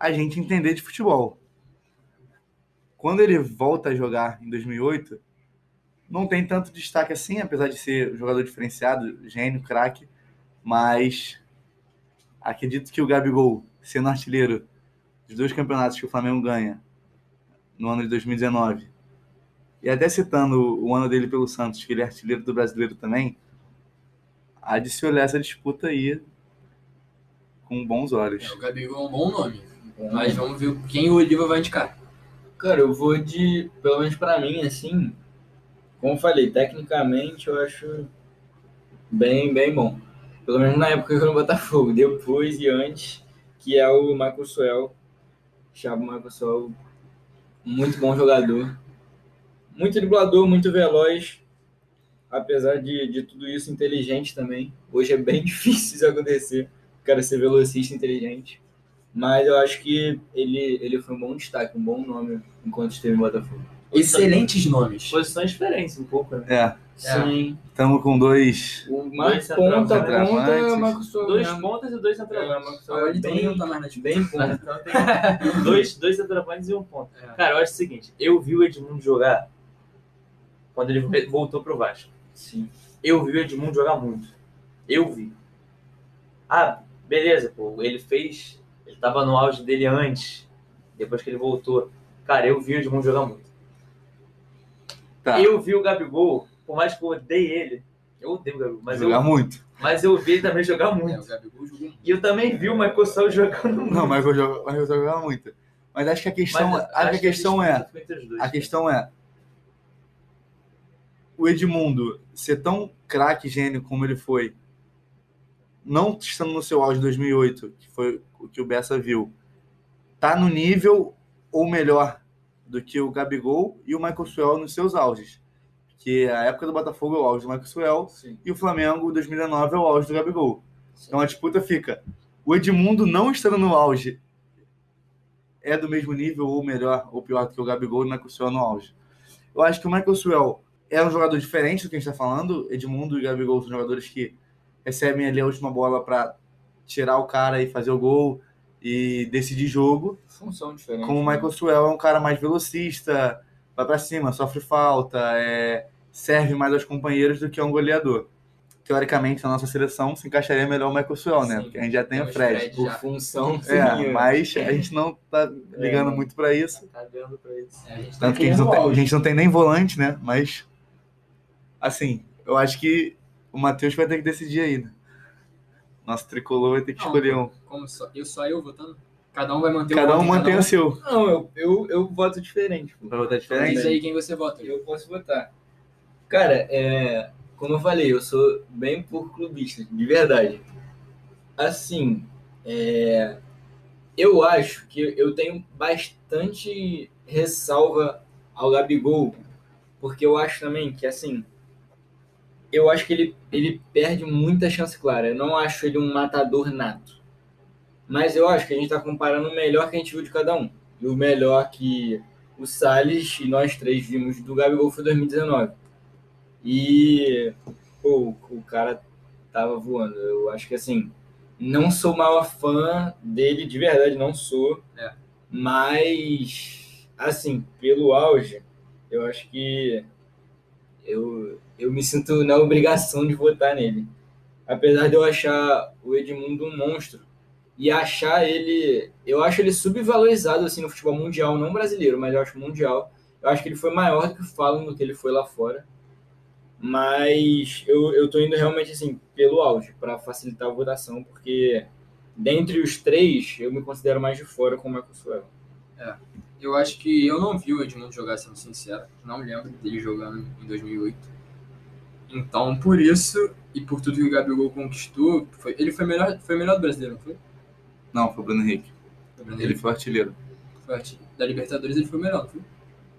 Speaker 4: a gente entender de futebol. Quando ele volta a jogar em 2008, não tem tanto destaque assim, apesar de ser um jogador diferenciado, gênio, craque, mas acredito que o Gabigol, sendo artilheiro dos dois campeonatos que o Flamengo ganha no ano de 2019, e até citando o ano dele pelo Santos, que ele é artilheiro do brasileiro também, há de se olhar essa disputa aí com bons olhos.
Speaker 1: É, o Gabigol é um bom nome. Mas vamos ver quem o Oliva vai indicar.
Speaker 2: Cara, eu vou de. Pelo menos pra mim, assim. Como falei, tecnicamente eu acho bem, bem bom. Pelo menos na época que eu no Botafogo. Depois e antes, que é o Michael Suel. Chavo Michael Suel. Muito bom jogador. Muito driblador, muito veloz. Apesar de, de tudo isso, inteligente também. Hoje é bem difícil isso acontecer. O cara ser velocista inteligente. Mas eu acho que ele, ele foi um bom destaque, um bom nome enquanto esteve no Botafogo.
Speaker 1: Excelentes nomes.
Speaker 3: Posições diferentes um pouco, né?
Speaker 4: É,
Speaker 2: Sim.
Speaker 4: estamos com dois.
Speaker 2: Mais
Speaker 3: Dois
Speaker 2: ponta, ponta é o Marcos Souza.
Speaker 3: Dois pontas e dois
Speaker 2: É, o
Speaker 3: centroavantes.
Speaker 2: É
Speaker 1: Wellington Nem não
Speaker 2: bem,
Speaker 1: tá mais na disputa.
Speaker 2: bem ponta.
Speaker 3: Então tem dois, dois centroavantes e um ponto.
Speaker 1: É.
Speaker 3: Cara, eu acho o seguinte, eu vi o Edmundo jogar quando ele voltou pro Vasco.
Speaker 2: Sim.
Speaker 3: Eu vi o Edmundo jogar muito. Eu vi. Ah, beleza, pô, ele fez. Ele tava no auge dele antes, depois que ele voltou. Cara, eu vi o Edmundo jogar muito.
Speaker 4: Tá,
Speaker 3: Eu vi o Gabigol, por mais que eu odeie ele, eu odeio o Gabigol, mas,
Speaker 4: jogar
Speaker 3: eu,
Speaker 4: muito.
Speaker 3: mas eu vi ele também jogar
Speaker 1: É, o
Speaker 3: muito.
Speaker 1: Gabigol jogou muito.
Speaker 3: E eu também vi o Michael Sol jogando muito.
Speaker 4: Não, mas eu jogo, mas eu jogar muito. Mas acho que a questão,
Speaker 3: Mas
Speaker 4: acho que a questão é,
Speaker 3: dois,
Speaker 4: a
Speaker 3: né?
Speaker 4: questão é o Edmundo ser tão craque gênio como ele foi, não estando no seu auge em 2008, que foi o que o Bessa viu, tá no nível ou melhor do que o Gabigol e o Michael Suel nos seus auges. Que a época do Botafogo é o auge do Michael Suel
Speaker 2: Sim.
Speaker 4: e o Flamengo 2019 é o auge do Gabigol. Então a disputa fica. O Edmundo não estando no auge é do mesmo nível ou melhor ou pior do que o Gabigol e o Michael Suel no auge. Eu acho que o Michael Suel é um jogador diferente do que a gente está falando. Edmundo e Gabigol são jogadores que recebem ali a última bola para tirar o cara e fazer o gol. E decidir jogo.
Speaker 2: Função diferente.
Speaker 4: Como o
Speaker 2: né?
Speaker 4: Michael Suell é um cara mais velocista, vai pra cima, sofre falta, é, serve mais aos companheiros do que um goleador. Teoricamente, na nossa seleção, se encaixaria melhor o Michael Suell, né?
Speaker 1: Sim.
Speaker 4: Porque a gente já tem o
Speaker 1: Temos
Speaker 4: Fred.
Speaker 1: Fred.
Speaker 2: Por
Speaker 1: já.
Speaker 2: função,
Speaker 4: É,
Speaker 2: seria.
Speaker 4: mas a gente não tá ligando
Speaker 2: É.
Speaker 4: muito pra isso.
Speaker 3: Tá vendo pra isso.
Speaker 1: É, a gente tá
Speaker 4: Tanto que a gente, tem, a gente não tem nem volante, né? Mas, assim, eu acho que o Matheus vai ter que decidir aí, Nosso tricolor vai ter que
Speaker 1: Não,
Speaker 4: escolher um.
Speaker 1: Como só, eu só eu votando? Cada um vai manter
Speaker 4: Cada
Speaker 1: o
Speaker 4: um
Speaker 1: voto,
Speaker 4: mantém o seu.
Speaker 2: Não, eu, eu, eu voto diferente. Pô.
Speaker 4: Vai votar
Speaker 1: Diz
Speaker 4: diferente?
Speaker 1: aí quem você vota.
Speaker 2: Eu posso votar. Cara, é, como eu falei, eu sou bem por clubista, de verdade. Assim, é, eu acho que eu tenho bastante ressalva ao Gabigol, porque eu acho também que, assim, eu acho que ele, ele perde muita chance clara. Eu não acho ele um matador nato. Mas eu acho que a gente está comparando o melhor que a gente viu de cada um. E o melhor que o Salles e nós três vimos do Gabigol foi 2019. E pô, o cara tava voando. Eu acho que assim, não sou maior fã dele, de verdade, não sou.
Speaker 1: É.
Speaker 2: Mas, assim, pelo auge, eu acho que eu, eu me sinto na obrigação de votar nele. Apesar de eu achar o Edmundo um monstro e achar ele. Eu acho ele subvalorizado assim no futebol mundial, não brasileiro, mas eu acho mundial. Eu acho que ele foi maior do que falam do que ele foi lá fora. Mas eu, eu tô indo realmente assim, pelo auge, para facilitar a votação, porque dentre os três, eu me considero mais de fora com o Michael Suel.
Speaker 1: Eu acho que eu não vi o Edmundo jogar, sendo sincero. Não lembro dele jogando em 2008. Então, por isso, e por tudo que o Gabigol conquistou, foi- ele foi melhor, foi melhor do brasileiro, não foi?
Speaker 4: Não, foi o Bruno Henrique.
Speaker 1: Do
Speaker 4: Ele
Speaker 1: brasileiro,
Speaker 4: foi artilheiro.
Speaker 1: foi artilheiro. Da Libertadores ele foi melhor, não foi?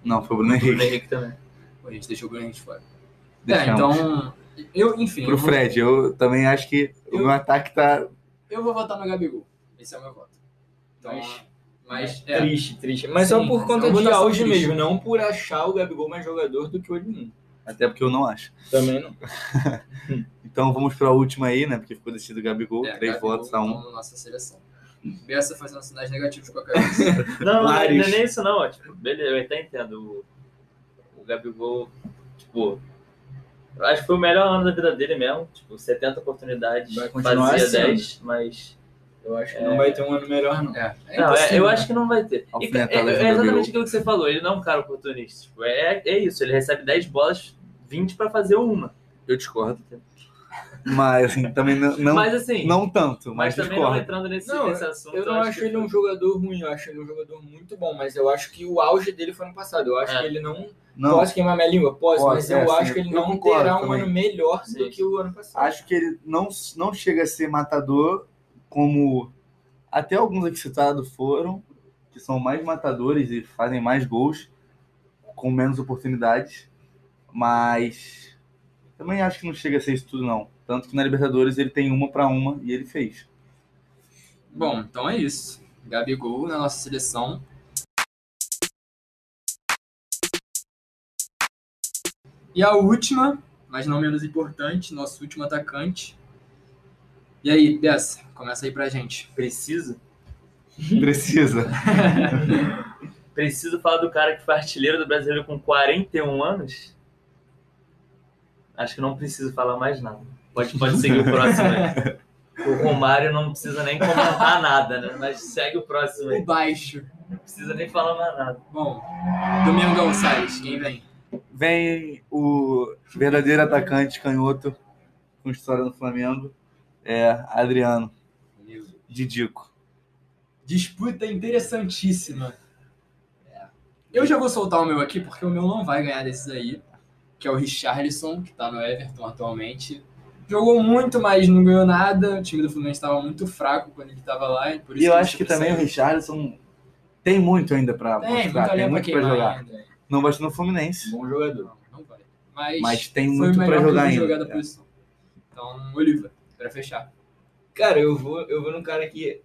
Speaker 4: Não, foi o Bruno
Speaker 3: O Bruno
Speaker 4: Henrique.
Speaker 3: Henrique também.
Speaker 1: Pô, A gente deixou o Bruno Henrique fora. É,
Speaker 4: Deixamos.
Speaker 1: então, eu, enfim, eu
Speaker 4: Pro
Speaker 1: vou,
Speaker 4: Fred, eu também acho que o
Speaker 1: Eu-
Speaker 4: meu ataque tá.
Speaker 1: eu vou votar no Gabigol. Esse é o meu voto. Então,
Speaker 2: Mas-
Speaker 1: mas, é,
Speaker 2: Triste, triste. Mas só
Speaker 1: Sim,
Speaker 2: por
Speaker 1: mas
Speaker 2: conta
Speaker 1: é uma
Speaker 2: de auge
Speaker 1: triste.
Speaker 2: mesmo, não por achar o Gabigol mais jogador do que o Edmundo.
Speaker 4: Até porque eu não acho.
Speaker 2: Também não.
Speaker 4: Então vamos pra última aí, né? Porque ficou decidido o Gabigol.
Speaker 1: é,
Speaker 4: três
Speaker 1: Gabigol,
Speaker 4: votos a um.
Speaker 1: na nossa seleção. Bessa fazendo sinais negativos com a cabeça.
Speaker 3: Não, não, não é nem isso não. ó, Tipo, beleza, eu até entendo. O, o Gabigol, tipo, eu acho que foi o melhor ano da vida dele mesmo. Tipo, 70 oportunidades, fazia
Speaker 2: assim,
Speaker 3: 10, mas.
Speaker 2: Eu acho que não vai ter um ano melhor, não.
Speaker 1: É, é
Speaker 3: não, é, eu
Speaker 1: né?
Speaker 3: acho que não vai ter. E, é, é
Speaker 4: do
Speaker 3: exatamente aquilo que você falou. Ele não é um cara oportunista. Tipo, é, é isso, ele recebe 10 bolas, 20 pra fazer uma.
Speaker 4: Eu discordo. Mas, assim, também não, não,
Speaker 3: mas assim,
Speaker 4: não tanto,
Speaker 3: mas
Speaker 4: mas,
Speaker 3: também não
Speaker 4: discordo.
Speaker 3: entrando nesse,
Speaker 2: Não,
Speaker 3: nesse assunto.
Speaker 2: Eu não acho
Speaker 3: que
Speaker 2: ele um jogador ruim, eu acho ele um jogador muito bom, mas eu acho que o auge dele foi no passado. Eu acho
Speaker 3: É.
Speaker 2: que ele não.
Speaker 4: Não,
Speaker 2: Posso queimar minha língua? Posso,
Speaker 4: Pode,
Speaker 2: mas
Speaker 4: é,
Speaker 2: eu
Speaker 4: sim,
Speaker 2: acho que ele não
Speaker 4: concordo
Speaker 2: terá um
Speaker 4: também.
Speaker 2: ano melhor
Speaker 3: Sim.
Speaker 2: do que o ano passado.
Speaker 4: acho que ele não, não chega a ser matador como até alguns aqui citados foram, que são mais matadores e fazem mais gols com menos oportunidades, mas também acho que não chega a ser isso tudo não. Tanto que na Libertadores ele tem uma para uma e ele fez.
Speaker 1: Bom, então é isso. Gabigol na nossa seleção. E a última, mas não menos importante, nosso último atacante. E aí, Bessa, começa aí pra gente.
Speaker 3: Precisa?
Speaker 4: Precisa.
Speaker 3: Preciso falar do cara que foi artilheiro do brasileiro com 41 anos? Acho que não preciso falar mais nada. Pode, pode seguir o próximo aí. O Romário não precisa nem comentar nada, né? Mas segue o próximo
Speaker 1: O
Speaker 3: aí.
Speaker 1: baixo.
Speaker 3: Não precisa nem falar mais nada.
Speaker 1: Bom, Domingão Salles, quem vem?
Speaker 4: Vem o verdadeiro atacante canhoto com história no Flamengo, é Adriano Didico.
Speaker 1: Disputa interessantíssima. É. Eu já vou soltar o meu aqui, porque o meu não vai ganhar desses aí. Que é o Richarlison, que tá no Everton atualmente. Jogou muito, mas não ganhou nada. O time do Fluminense estava muito fraco quando ele estava lá. E, por
Speaker 4: E
Speaker 1: isso
Speaker 4: eu
Speaker 1: ele
Speaker 4: acho que também o
Speaker 1: saiu.
Speaker 4: Richardson tem muito ainda
Speaker 1: muito
Speaker 4: mostrar, tem muito pra
Speaker 1: queimar
Speaker 4: jogar.
Speaker 1: ainda.
Speaker 4: Não vai ser no Fluminense,
Speaker 2: Bom jogador.
Speaker 1: Não, não vai. Mas,
Speaker 4: mas tem muito pra jogar
Speaker 1: eu
Speaker 4: ainda.
Speaker 1: jogar da
Speaker 4: É.
Speaker 1: Então, Oliva, pra fechar.
Speaker 2: Cara, eu vou, eu vou num cara que,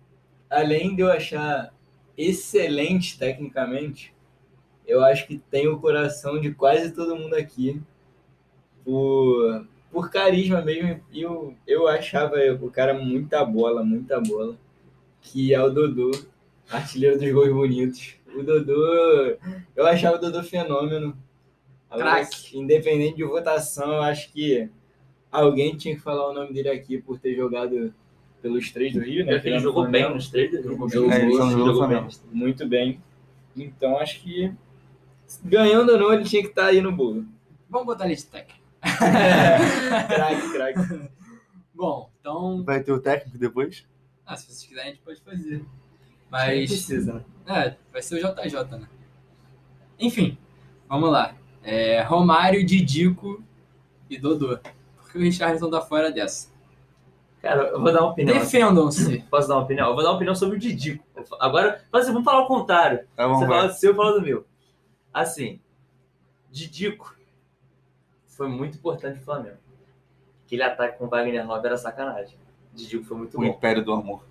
Speaker 2: além de eu achar excelente tecnicamente, eu acho que tem o coração de quase todo mundo aqui. Por, por carisma mesmo. E eu, eu achava o cara muita bola, muita bola. que é o Dodô, artilheiro dos gols bonitos. O Dodô, eu achava o Dodô fenômeno. Agora,
Speaker 1: Craque.
Speaker 2: Independente de votação, eu acho que alguém tinha que falar o nome dele aqui por ter jogado pelos três do Rio, né?
Speaker 3: Ele jogou bem nos três. Jogou bem.
Speaker 2: Jogou,
Speaker 4: É, jogou no
Speaker 2: jogou
Speaker 4: Flamengo.
Speaker 2: muito bem. Então acho que ganhando ou não, ele tinha que estar aí no bolo.
Speaker 1: Vamos botar ele de técnico.
Speaker 2: craque, craque.
Speaker 1: Bom, então.
Speaker 4: Vai ter o técnico depois?
Speaker 1: Ah, se vocês quiserem, a gente pode fazer.
Speaker 3: Não
Speaker 1: Mas.
Speaker 3: precisa, né?
Speaker 1: É, vai ser o JJ, né? Enfim, vamos lá. É, Romário, Didico e Dodô. Por que o Richardson tá fora dessa?
Speaker 3: Cara, eu vou dar uma opinião.
Speaker 1: Defendam-se.
Speaker 3: Posso dar uma opinião? Eu vou dar uma opinião sobre o Didico. Agora, mas vamos falar o contrário.
Speaker 4: Tá bom,
Speaker 3: Você
Speaker 4: vai.
Speaker 3: fala do seu, eu falo do meu. Assim, Didico foi muito importante pro Flamengo. Aquele ataque com o Wagner Love era sacanagem. Didico foi muito
Speaker 4: O
Speaker 3: bom.
Speaker 4: Império do Amor.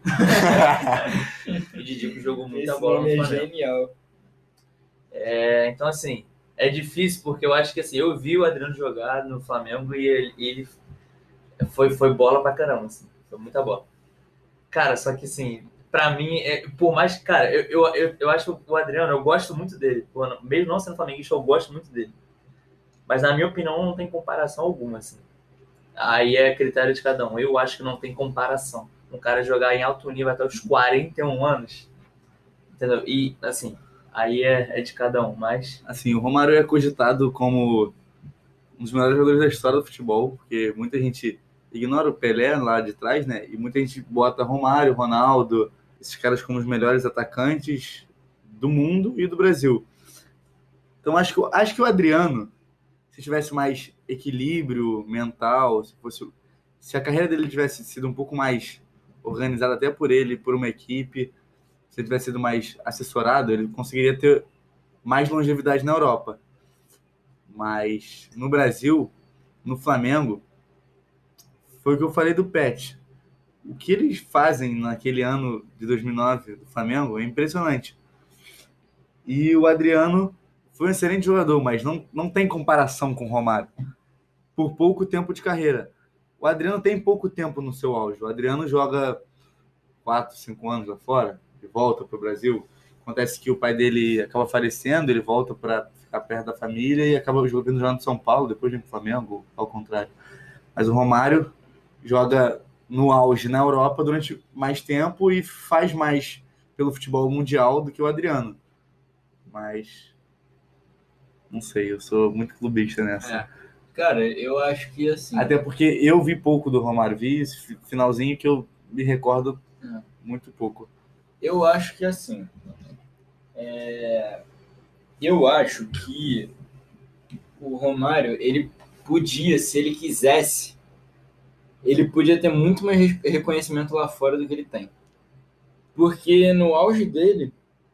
Speaker 3: O Didico jogou muita
Speaker 2: Esse
Speaker 3: bola no
Speaker 2: é
Speaker 3: Flamengo.
Speaker 2: genial.
Speaker 3: É, então, assim, é difícil porque eu acho que assim, eu vi o Adriano jogar no Flamengo e ele, ele foi, foi bola pra caramba, assim, foi muita bola. Cara, só que assim, pra mim, é, por mais cara, eu, eu, eu, eu acho o Adriano, eu gosto muito dele. Mesmo não sendo flamenguista, eu gosto muito dele. Mas na minha opinião, não tem comparação alguma, assim. Aí é critério de cada um. Eu acho que não tem comparação. Um cara jogar em alto nível até os 41 anos. Entendeu? E, assim, aí é, é de cada um. Mas
Speaker 4: Assim, o Romário é cogitado como um dos melhores jogadores da história do futebol, porque muita gente ignora o Pelé lá de trás, né? E muita gente bota Romário, Ronaldo, esses caras como os melhores atacantes do mundo e do Brasil. Então acho que, acho que o Adriano, se tivesse mais equilíbrio mental, se fosse se a carreira dele tivesse sido um pouco mais organizada até por ele, por uma equipe, se ele tivesse sido mais assessorado, ele conseguiria ter mais longevidade na Europa. Mas no Brasil, no Flamengo, foi o que eu falei do Pet. O que eles fazem naquele ano de 2009 do Flamengo é impressionante. E o Adriano foi um excelente jogador, mas não, não tem comparação com o Romário. Por pouco tempo de carreira. O Adriano tem pouco tempo no seu auge. O Adriano joga 4, 5 anos lá fora volta para o Brasil. Acontece que o pai dele acaba falecendo, ele volta para ficar perto da família e acaba jogando já no São Paulo, depois vem pro Flamengo, ao contrário. Mas o Romário joga no auge na Europa durante mais tempo e faz mais pelo futebol mundial do que o Adriano. Mas não sei, eu sou muito clubista nessa.
Speaker 1: É.
Speaker 2: Cara, eu acho que assim.
Speaker 4: Até porque eu vi pouco do Romário, vi esse fi- finalzinho que eu me recordo
Speaker 2: É.
Speaker 4: muito pouco.
Speaker 2: Eu acho que assim. é, Eu acho que o Romário, ele podia, se ele quisesse, ele podia ter muito mais re- reconhecimento lá fora do que ele tem. Porque no auge dele,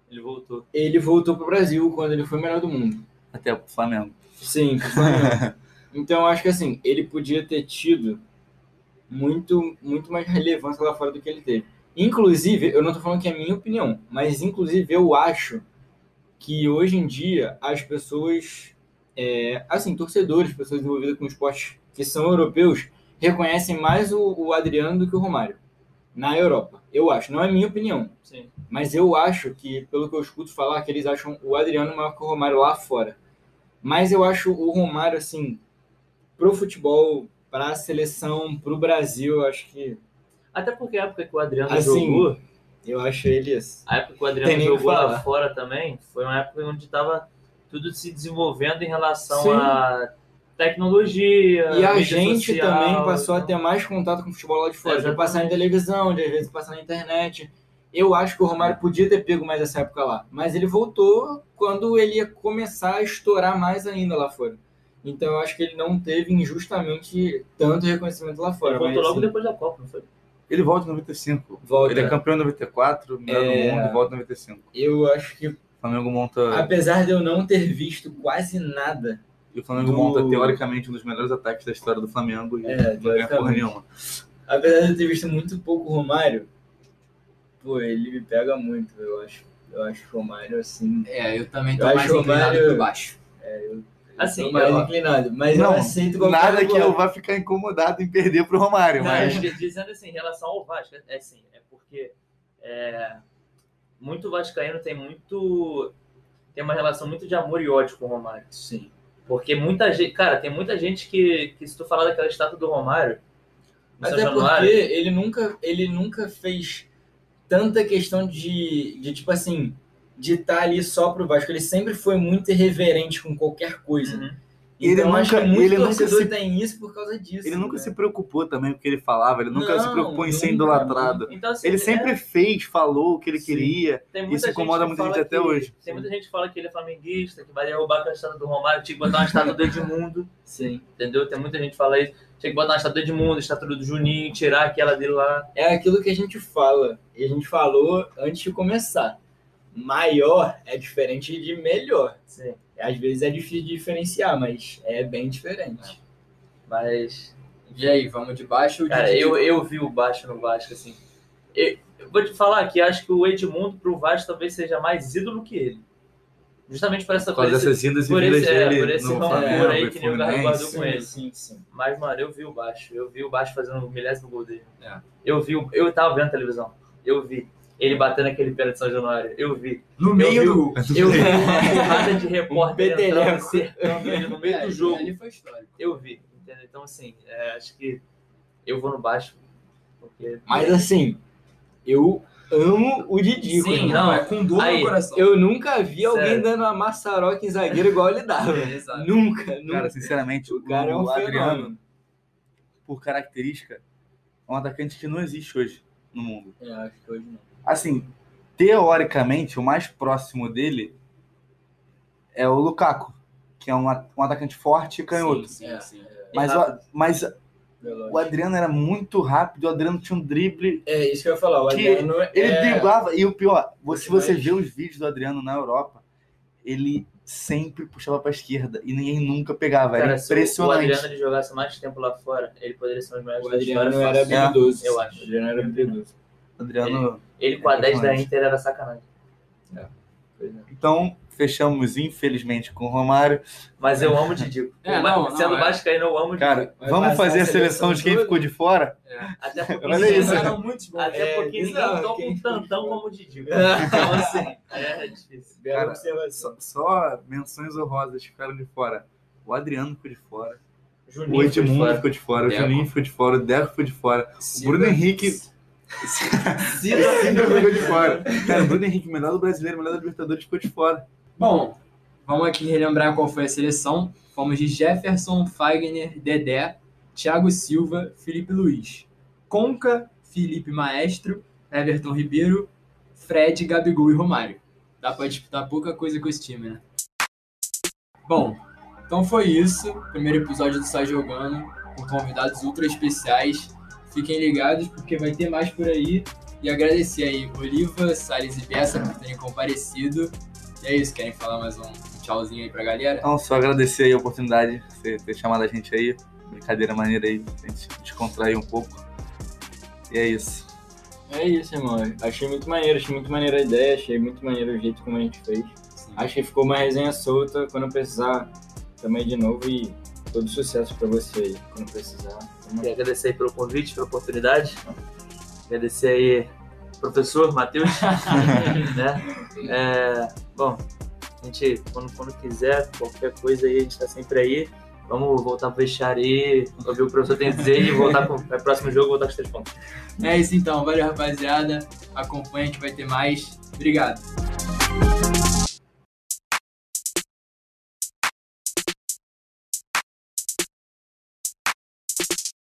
Speaker 3: ele voltou.
Speaker 2: ele voltou pro Brasil quando ele foi o melhor do mundo.
Speaker 4: Até pro Flamengo.
Speaker 2: Sim, pro Flamengo. então eu acho que assim, ele podia ter tido muito, muito mais relevância lá fora do que ele teve. Inclusive, eu não tô falando que é a minha opinião, mas inclusive eu acho que hoje em dia as pessoas, é, assim, torcedores, pessoas envolvidas com esportes que são europeus, reconhecem mais o, o Adriano do que o Romário. Na Europa, eu acho. Não é minha opinião,
Speaker 3: Sim.
Speaker 2: mas eu acho que, pelo que eu escuto falar, que eles acham o Adriano maior que o Romário lá fora. Mas eu acho o Romário, assim, pro futebol, pra seleção, pro Brasil, eu acho que.
Speaker 3: Até porque a época que o Adriano
Speaker 2: Assim,
Speaker 3: jogou,
Speaker 2: Eu acho ele. assim,
Speaker 3: a época que o
Speaker 2: Tem
Speaker 3: Adriano
Speaker 2: que
Speaker 3: jogou lá fora também, foi uma época onde estava tudo se desenvolvendo em relação
Speaker 2: Sim.
Speaker 3: à tecnologia.
Speaker 2: E a gente
Speaker 3: social,
Speaker 2: também passou a
Speaker 3: então-
Speaker 2: ter mais contato com o futebol lá de fora, de
Speaker 3: Exatamente.
Speaker 2: passar em televisão, de às vezes passar na internet. Eu acho que o Romário podia ter pego mais essa época lá, mas ele voltou quando ele ia começar a estourar mais ainda lá fora. Então eu acho que ele não teve injustamente tanto reconhecimento lá fora.
Speaker 3: Ele voltou
Speaker 2: mas,
Speaker 3: logo
Speaker 2: assim,
Speaker 3: depois da Copa, não foi?
Speaker 4: Ele volta em 95.
Speaker 2: volta.
Speaker 4: Ele é campeão em 94, melhor
Speaker 2: É.
Speaker 4: do mundo, volta em 95.
Speaker 2: Eu acho que,
Speaker 4: O Flamengo monta.
Speaker 2: apesar de eu não ter visto quase nada,
Speaker 4: E o Flamengo
Speaker 2: do-
Speaker 4: monta, teoricamente, um dos melhores ataques da história do Flamengo. E
Speaker 2: É,
Speaker 4: não ganha porra nenhuma.
Speaker 2: apesar de eu ter visto muito pouco o Romário, pô, ele me pega muito, eu acho. Eu acho que o Romário, assim,
Speaker 1: É, eu também tô
Speaker 2: Eu
Speaker 1: mais
Speaker 2: acho
Speaker 1: inclinado
Speaker 2: Romário-
Speaker 1: baixo.
Speaker 3: Assim,
Speaker 2: tô mais
Speaker 3: eu-
Speaker 2: inclinado. Mas
Speaker 4: Não,
Speaker 2: eu aceito qualquer
Speaker 4: Nada que eu vá ficar incomodado em perder pro Romário,
Speaker 3: Não,
Speaker 4: mas.
Speaker 3: mas dizendo assim, em relação ao Vasco, é assim, é porque é, muito vascaíno tem muito tem uma relação muito de amor e ódio com o Romário.
Speaker 2: Sim.
Speaker 3: Porque muita gente, cara, tem muita gente que, que se tu falar daquela estátua do Romário, São
Speaker 2: Até porque ele nunca, ele nunca fez tanta questão de, de tipo assim, de estar ali só pro Vasco. Ele sempre foi muito irreverente com qualquer coisa.
Speaker 3: Uhum.
Speaker 4: Ele
Speaker 2: Então, acho
Speaker 4: nunca- ele nunca se-
Speaker 2: tem isso por causa disso.
Speaker 4: Ele nunca
Speaker 2: né?
Speaker 4: se preocupou também com o que ele falava, ele nunca
Speaker 2: Não,
Speaker 4: se preocupou em ser idolatrado.
Speaker 3: Então, assim,
Speaker 4: Ele
Speaker 3: é,
Speaker 4: sempre fez, falou o que ele
Speaker 2: Sim.
Speaker 4: queria. isso incomoda muita gente até
Speaker 3: que-
Speaker 4: hoje.
Speaker 3: Tem muita gente que fala que ele é flamenguista, que vai derrubar a estátua do Romário, tinha que botar uma estátua do Edmundo,
Speaker 2: Sim.
Speaker 3: entendeu? Tem muita gente que fala isso. Tinha que botar uma estátua do Edmundo, estátua do Juninho, tirar aquela dele lá.
Speaker 2: É aquilo que a gente fala. E a gente falou antes de começar. Maior é diferente de melhor.
Speaker 3: Sim.
Speaker 2: Às vezes é difícil de diferenciar, mas é bem diferente.
Speaker 3: Mas,
Speaker 1: E aí, vamos de baixo ou de
Speaker 3: cara, eu, eu vi o Baixo no Vasco, assim. Eu, eu vou te falar que acho que o Edmundo pro Vasco talvez seja mais ídolo que ele. Justamente por essa
Speaker 4: Por causa
Speaker 3: por esse-
Speaker 4: dessas indas e
Speaker 3: por esse- é, por esse rancor
Speaker 4: Flamengo,
Speaker 3: aí que nem o. Garro com ele.
Speaker 2: sim, sim.
Speaker 3: Mas, mano, eu vi o Baixo. Eu vi o Baixo fazendo o milésimo gol dele.
Speaker 1: É.
Speaker 3: Eu vi, o- eu tava vendo a televisão. Eu vi. Ele batendo aquele pênalti de São Januário. Eu vi.
Speaker 1: No meio
Speaker 3: eu
Speaker 1: do...
Speaker 3: Eu vi uma porrada de repórter
Speaker 2: Um
Speaker 3: entrando, cercando ele no meio
Speaker 1: É,
Speaker 3: do jogo.
Speaker 1: Ali foi histórico.
Speaker 3: Eu vi. Entendeu? Então, assim, é, acho que eu vou no Baixo. Porque...
Speaker 2: Mas assim, eu amo o Didi.
Speaker 3: Sim,
Speaker 2: irmão.
Speaker 3: não,
Speaker 1: é com dor
Speaker 3: Aí,
Speaker 1: no coração.
Speaker 2: Eu nunca vi alguém
Speaker 3: Sério.
Speaker 2: dando uma maçaroca em zagueiro igual ele dava.
Speaker 1: Exato.
Speaker 2: nunca, nunca.
Speaker 4: Cara, sinceramente,
Speaker 2: o cara é um
Speaker 4: Adriano,
Speaker 2: fenômeno.
Speaker 4: por característica, é um atacante que não existe hoje no mundo.
Speaker 2: É, acho que hoje não.
Speaker 4: Assim, teoricamente, o mais próximo dele é o Lukaku, que é um, um atacante forte e canhoto.
Speaker 1: Sim,
Speaker 2: É.
Speaker 1: sim, sim.
Speaker 4: Mas,
Speaker 3: rápido.
Speaker 4: o- mas
Speaker 2: Veloz.
Speaker 4: o Adriano era muito rápido, o Adriano tinha um drible.
Speaker 2: É isso que eu ia falar. O Adriano
Speaker 4: Ele
Speaker 2: é...
Speaker 4: driblava, e o pior, se você
Speaker 2: Mas-
Speaker 4: vê os vídeos do Adriano na Europa, ele sempre puxava pra esquerda e ninguém nunca pegava. Era
Speaker 3: Cara, se o-
Speaker 4: impressionante.
Speaker 3: Adriano ele jogasse mais tempo lá fora, ele poderia ser um dos melhores
Speaker 2: O
Speaker 3: da história.
Speaker 2: Adriano era habilidoso.
Speaker 3: eu acho.
Speaker 2: O Adriano era habilidoso.
Speaker 4: Adriano.
Speaker 3: Ele com a 10 da
Speaker 4: Impressionante.
Speaker 3: Inter era sacanagem.
Speaker 2: Pois é.
Speaker 4: Então, fechamos, infelizmente, com o Romário.
Speaker 3: Mas eu amo o Didi.
Speaker 1: É, não, não,
Speaker 3: Sendo
Speaker 1: é.
Speaker 3: vascaíno, eu amo o Didi.
Speaker 4: Cara,
Speaker 2: Vai
Speaker 4: vamos fazer
Speaker 2: a
Speaker 4: seleção de quem ficou de fora?
Speaker 3: Até porque
Speaker 4: Olha
Speaker 3: ninguém-
Speaker 4: isso.
Speaker 1: Muitos bons.
Speaker 3: Até
Speaker 2: É,
Speaker 3: porque ninguém toca
Speaker 2: quem
Speaker 3: um tantão como o Didi. Então, assim, é difícil.
Speaker 2: Bela
Speaker 4: Cara. Só, só menções honrosas ficaram de fora. O Adriano ficou de fora. O
Speaker 3: Juninho de
Speaker 4: Edmundo ficou de fora. O. Juninho ficou de fora. O Deco ficou de fora. O. Bruno Henrique.
Speaker 3: Cida
Speaker 4: ficou de fora. Cara, o Bruno Henrique, melhor do brasileiro, melhor da Libertadores, ficou de fora.
Speaker 1: Bom, vamos aqui relembrar qual foi a seleção. Fomos de Jefferson, Fagner, Dedé, Thiago Silva, Felipe Luiz, Conca, Felipe Maestro, Everton Ribeiro, Fred, Gabigol e Romário. Dá pra disputar pouca coisa com esse time, né? Bom, então foi isso. Primeiro episódio do Sai Jogando, com convidados ultra especiais. Fiquem ligados porque vai ter mais por aí. E agradecer aí Oliva, Salles e Bessa por terem comparecido. E é isso, querem falar mais um tchauzinho aí pra galera?
Speaker 4: Então, só agradecer aí a oportunidade de você ter chamado a gente aí. Brincadeira maneira aí, a gente descontrair um pouco. E é isso.
Speaker 2: É isso, irmão. Achei muito maneiro, achei muito maneira a ideia, achei muito maneiro o jeito como a gente fez. Acho que ficou uma resenha solta quando eu precisar também de novo e todo sucesso pra você aí, quando precisar.
Speaker 3: Queria agradecer aí pelo convite, pela oportunidade. Agradecer aí professor Matheus. né? É, bom, a gente, quando, quando quiser, qualquer coisa aí, a gente tá sempre aí. Vamos voltar pro vestiário aí, ouvir o professor tem a dizer e voltar com o próximo jogo, voltar com os três pontos.
Speaker 1: É isso então, valeu rapaziada. Acompanha que vai ter mais. Obrigado.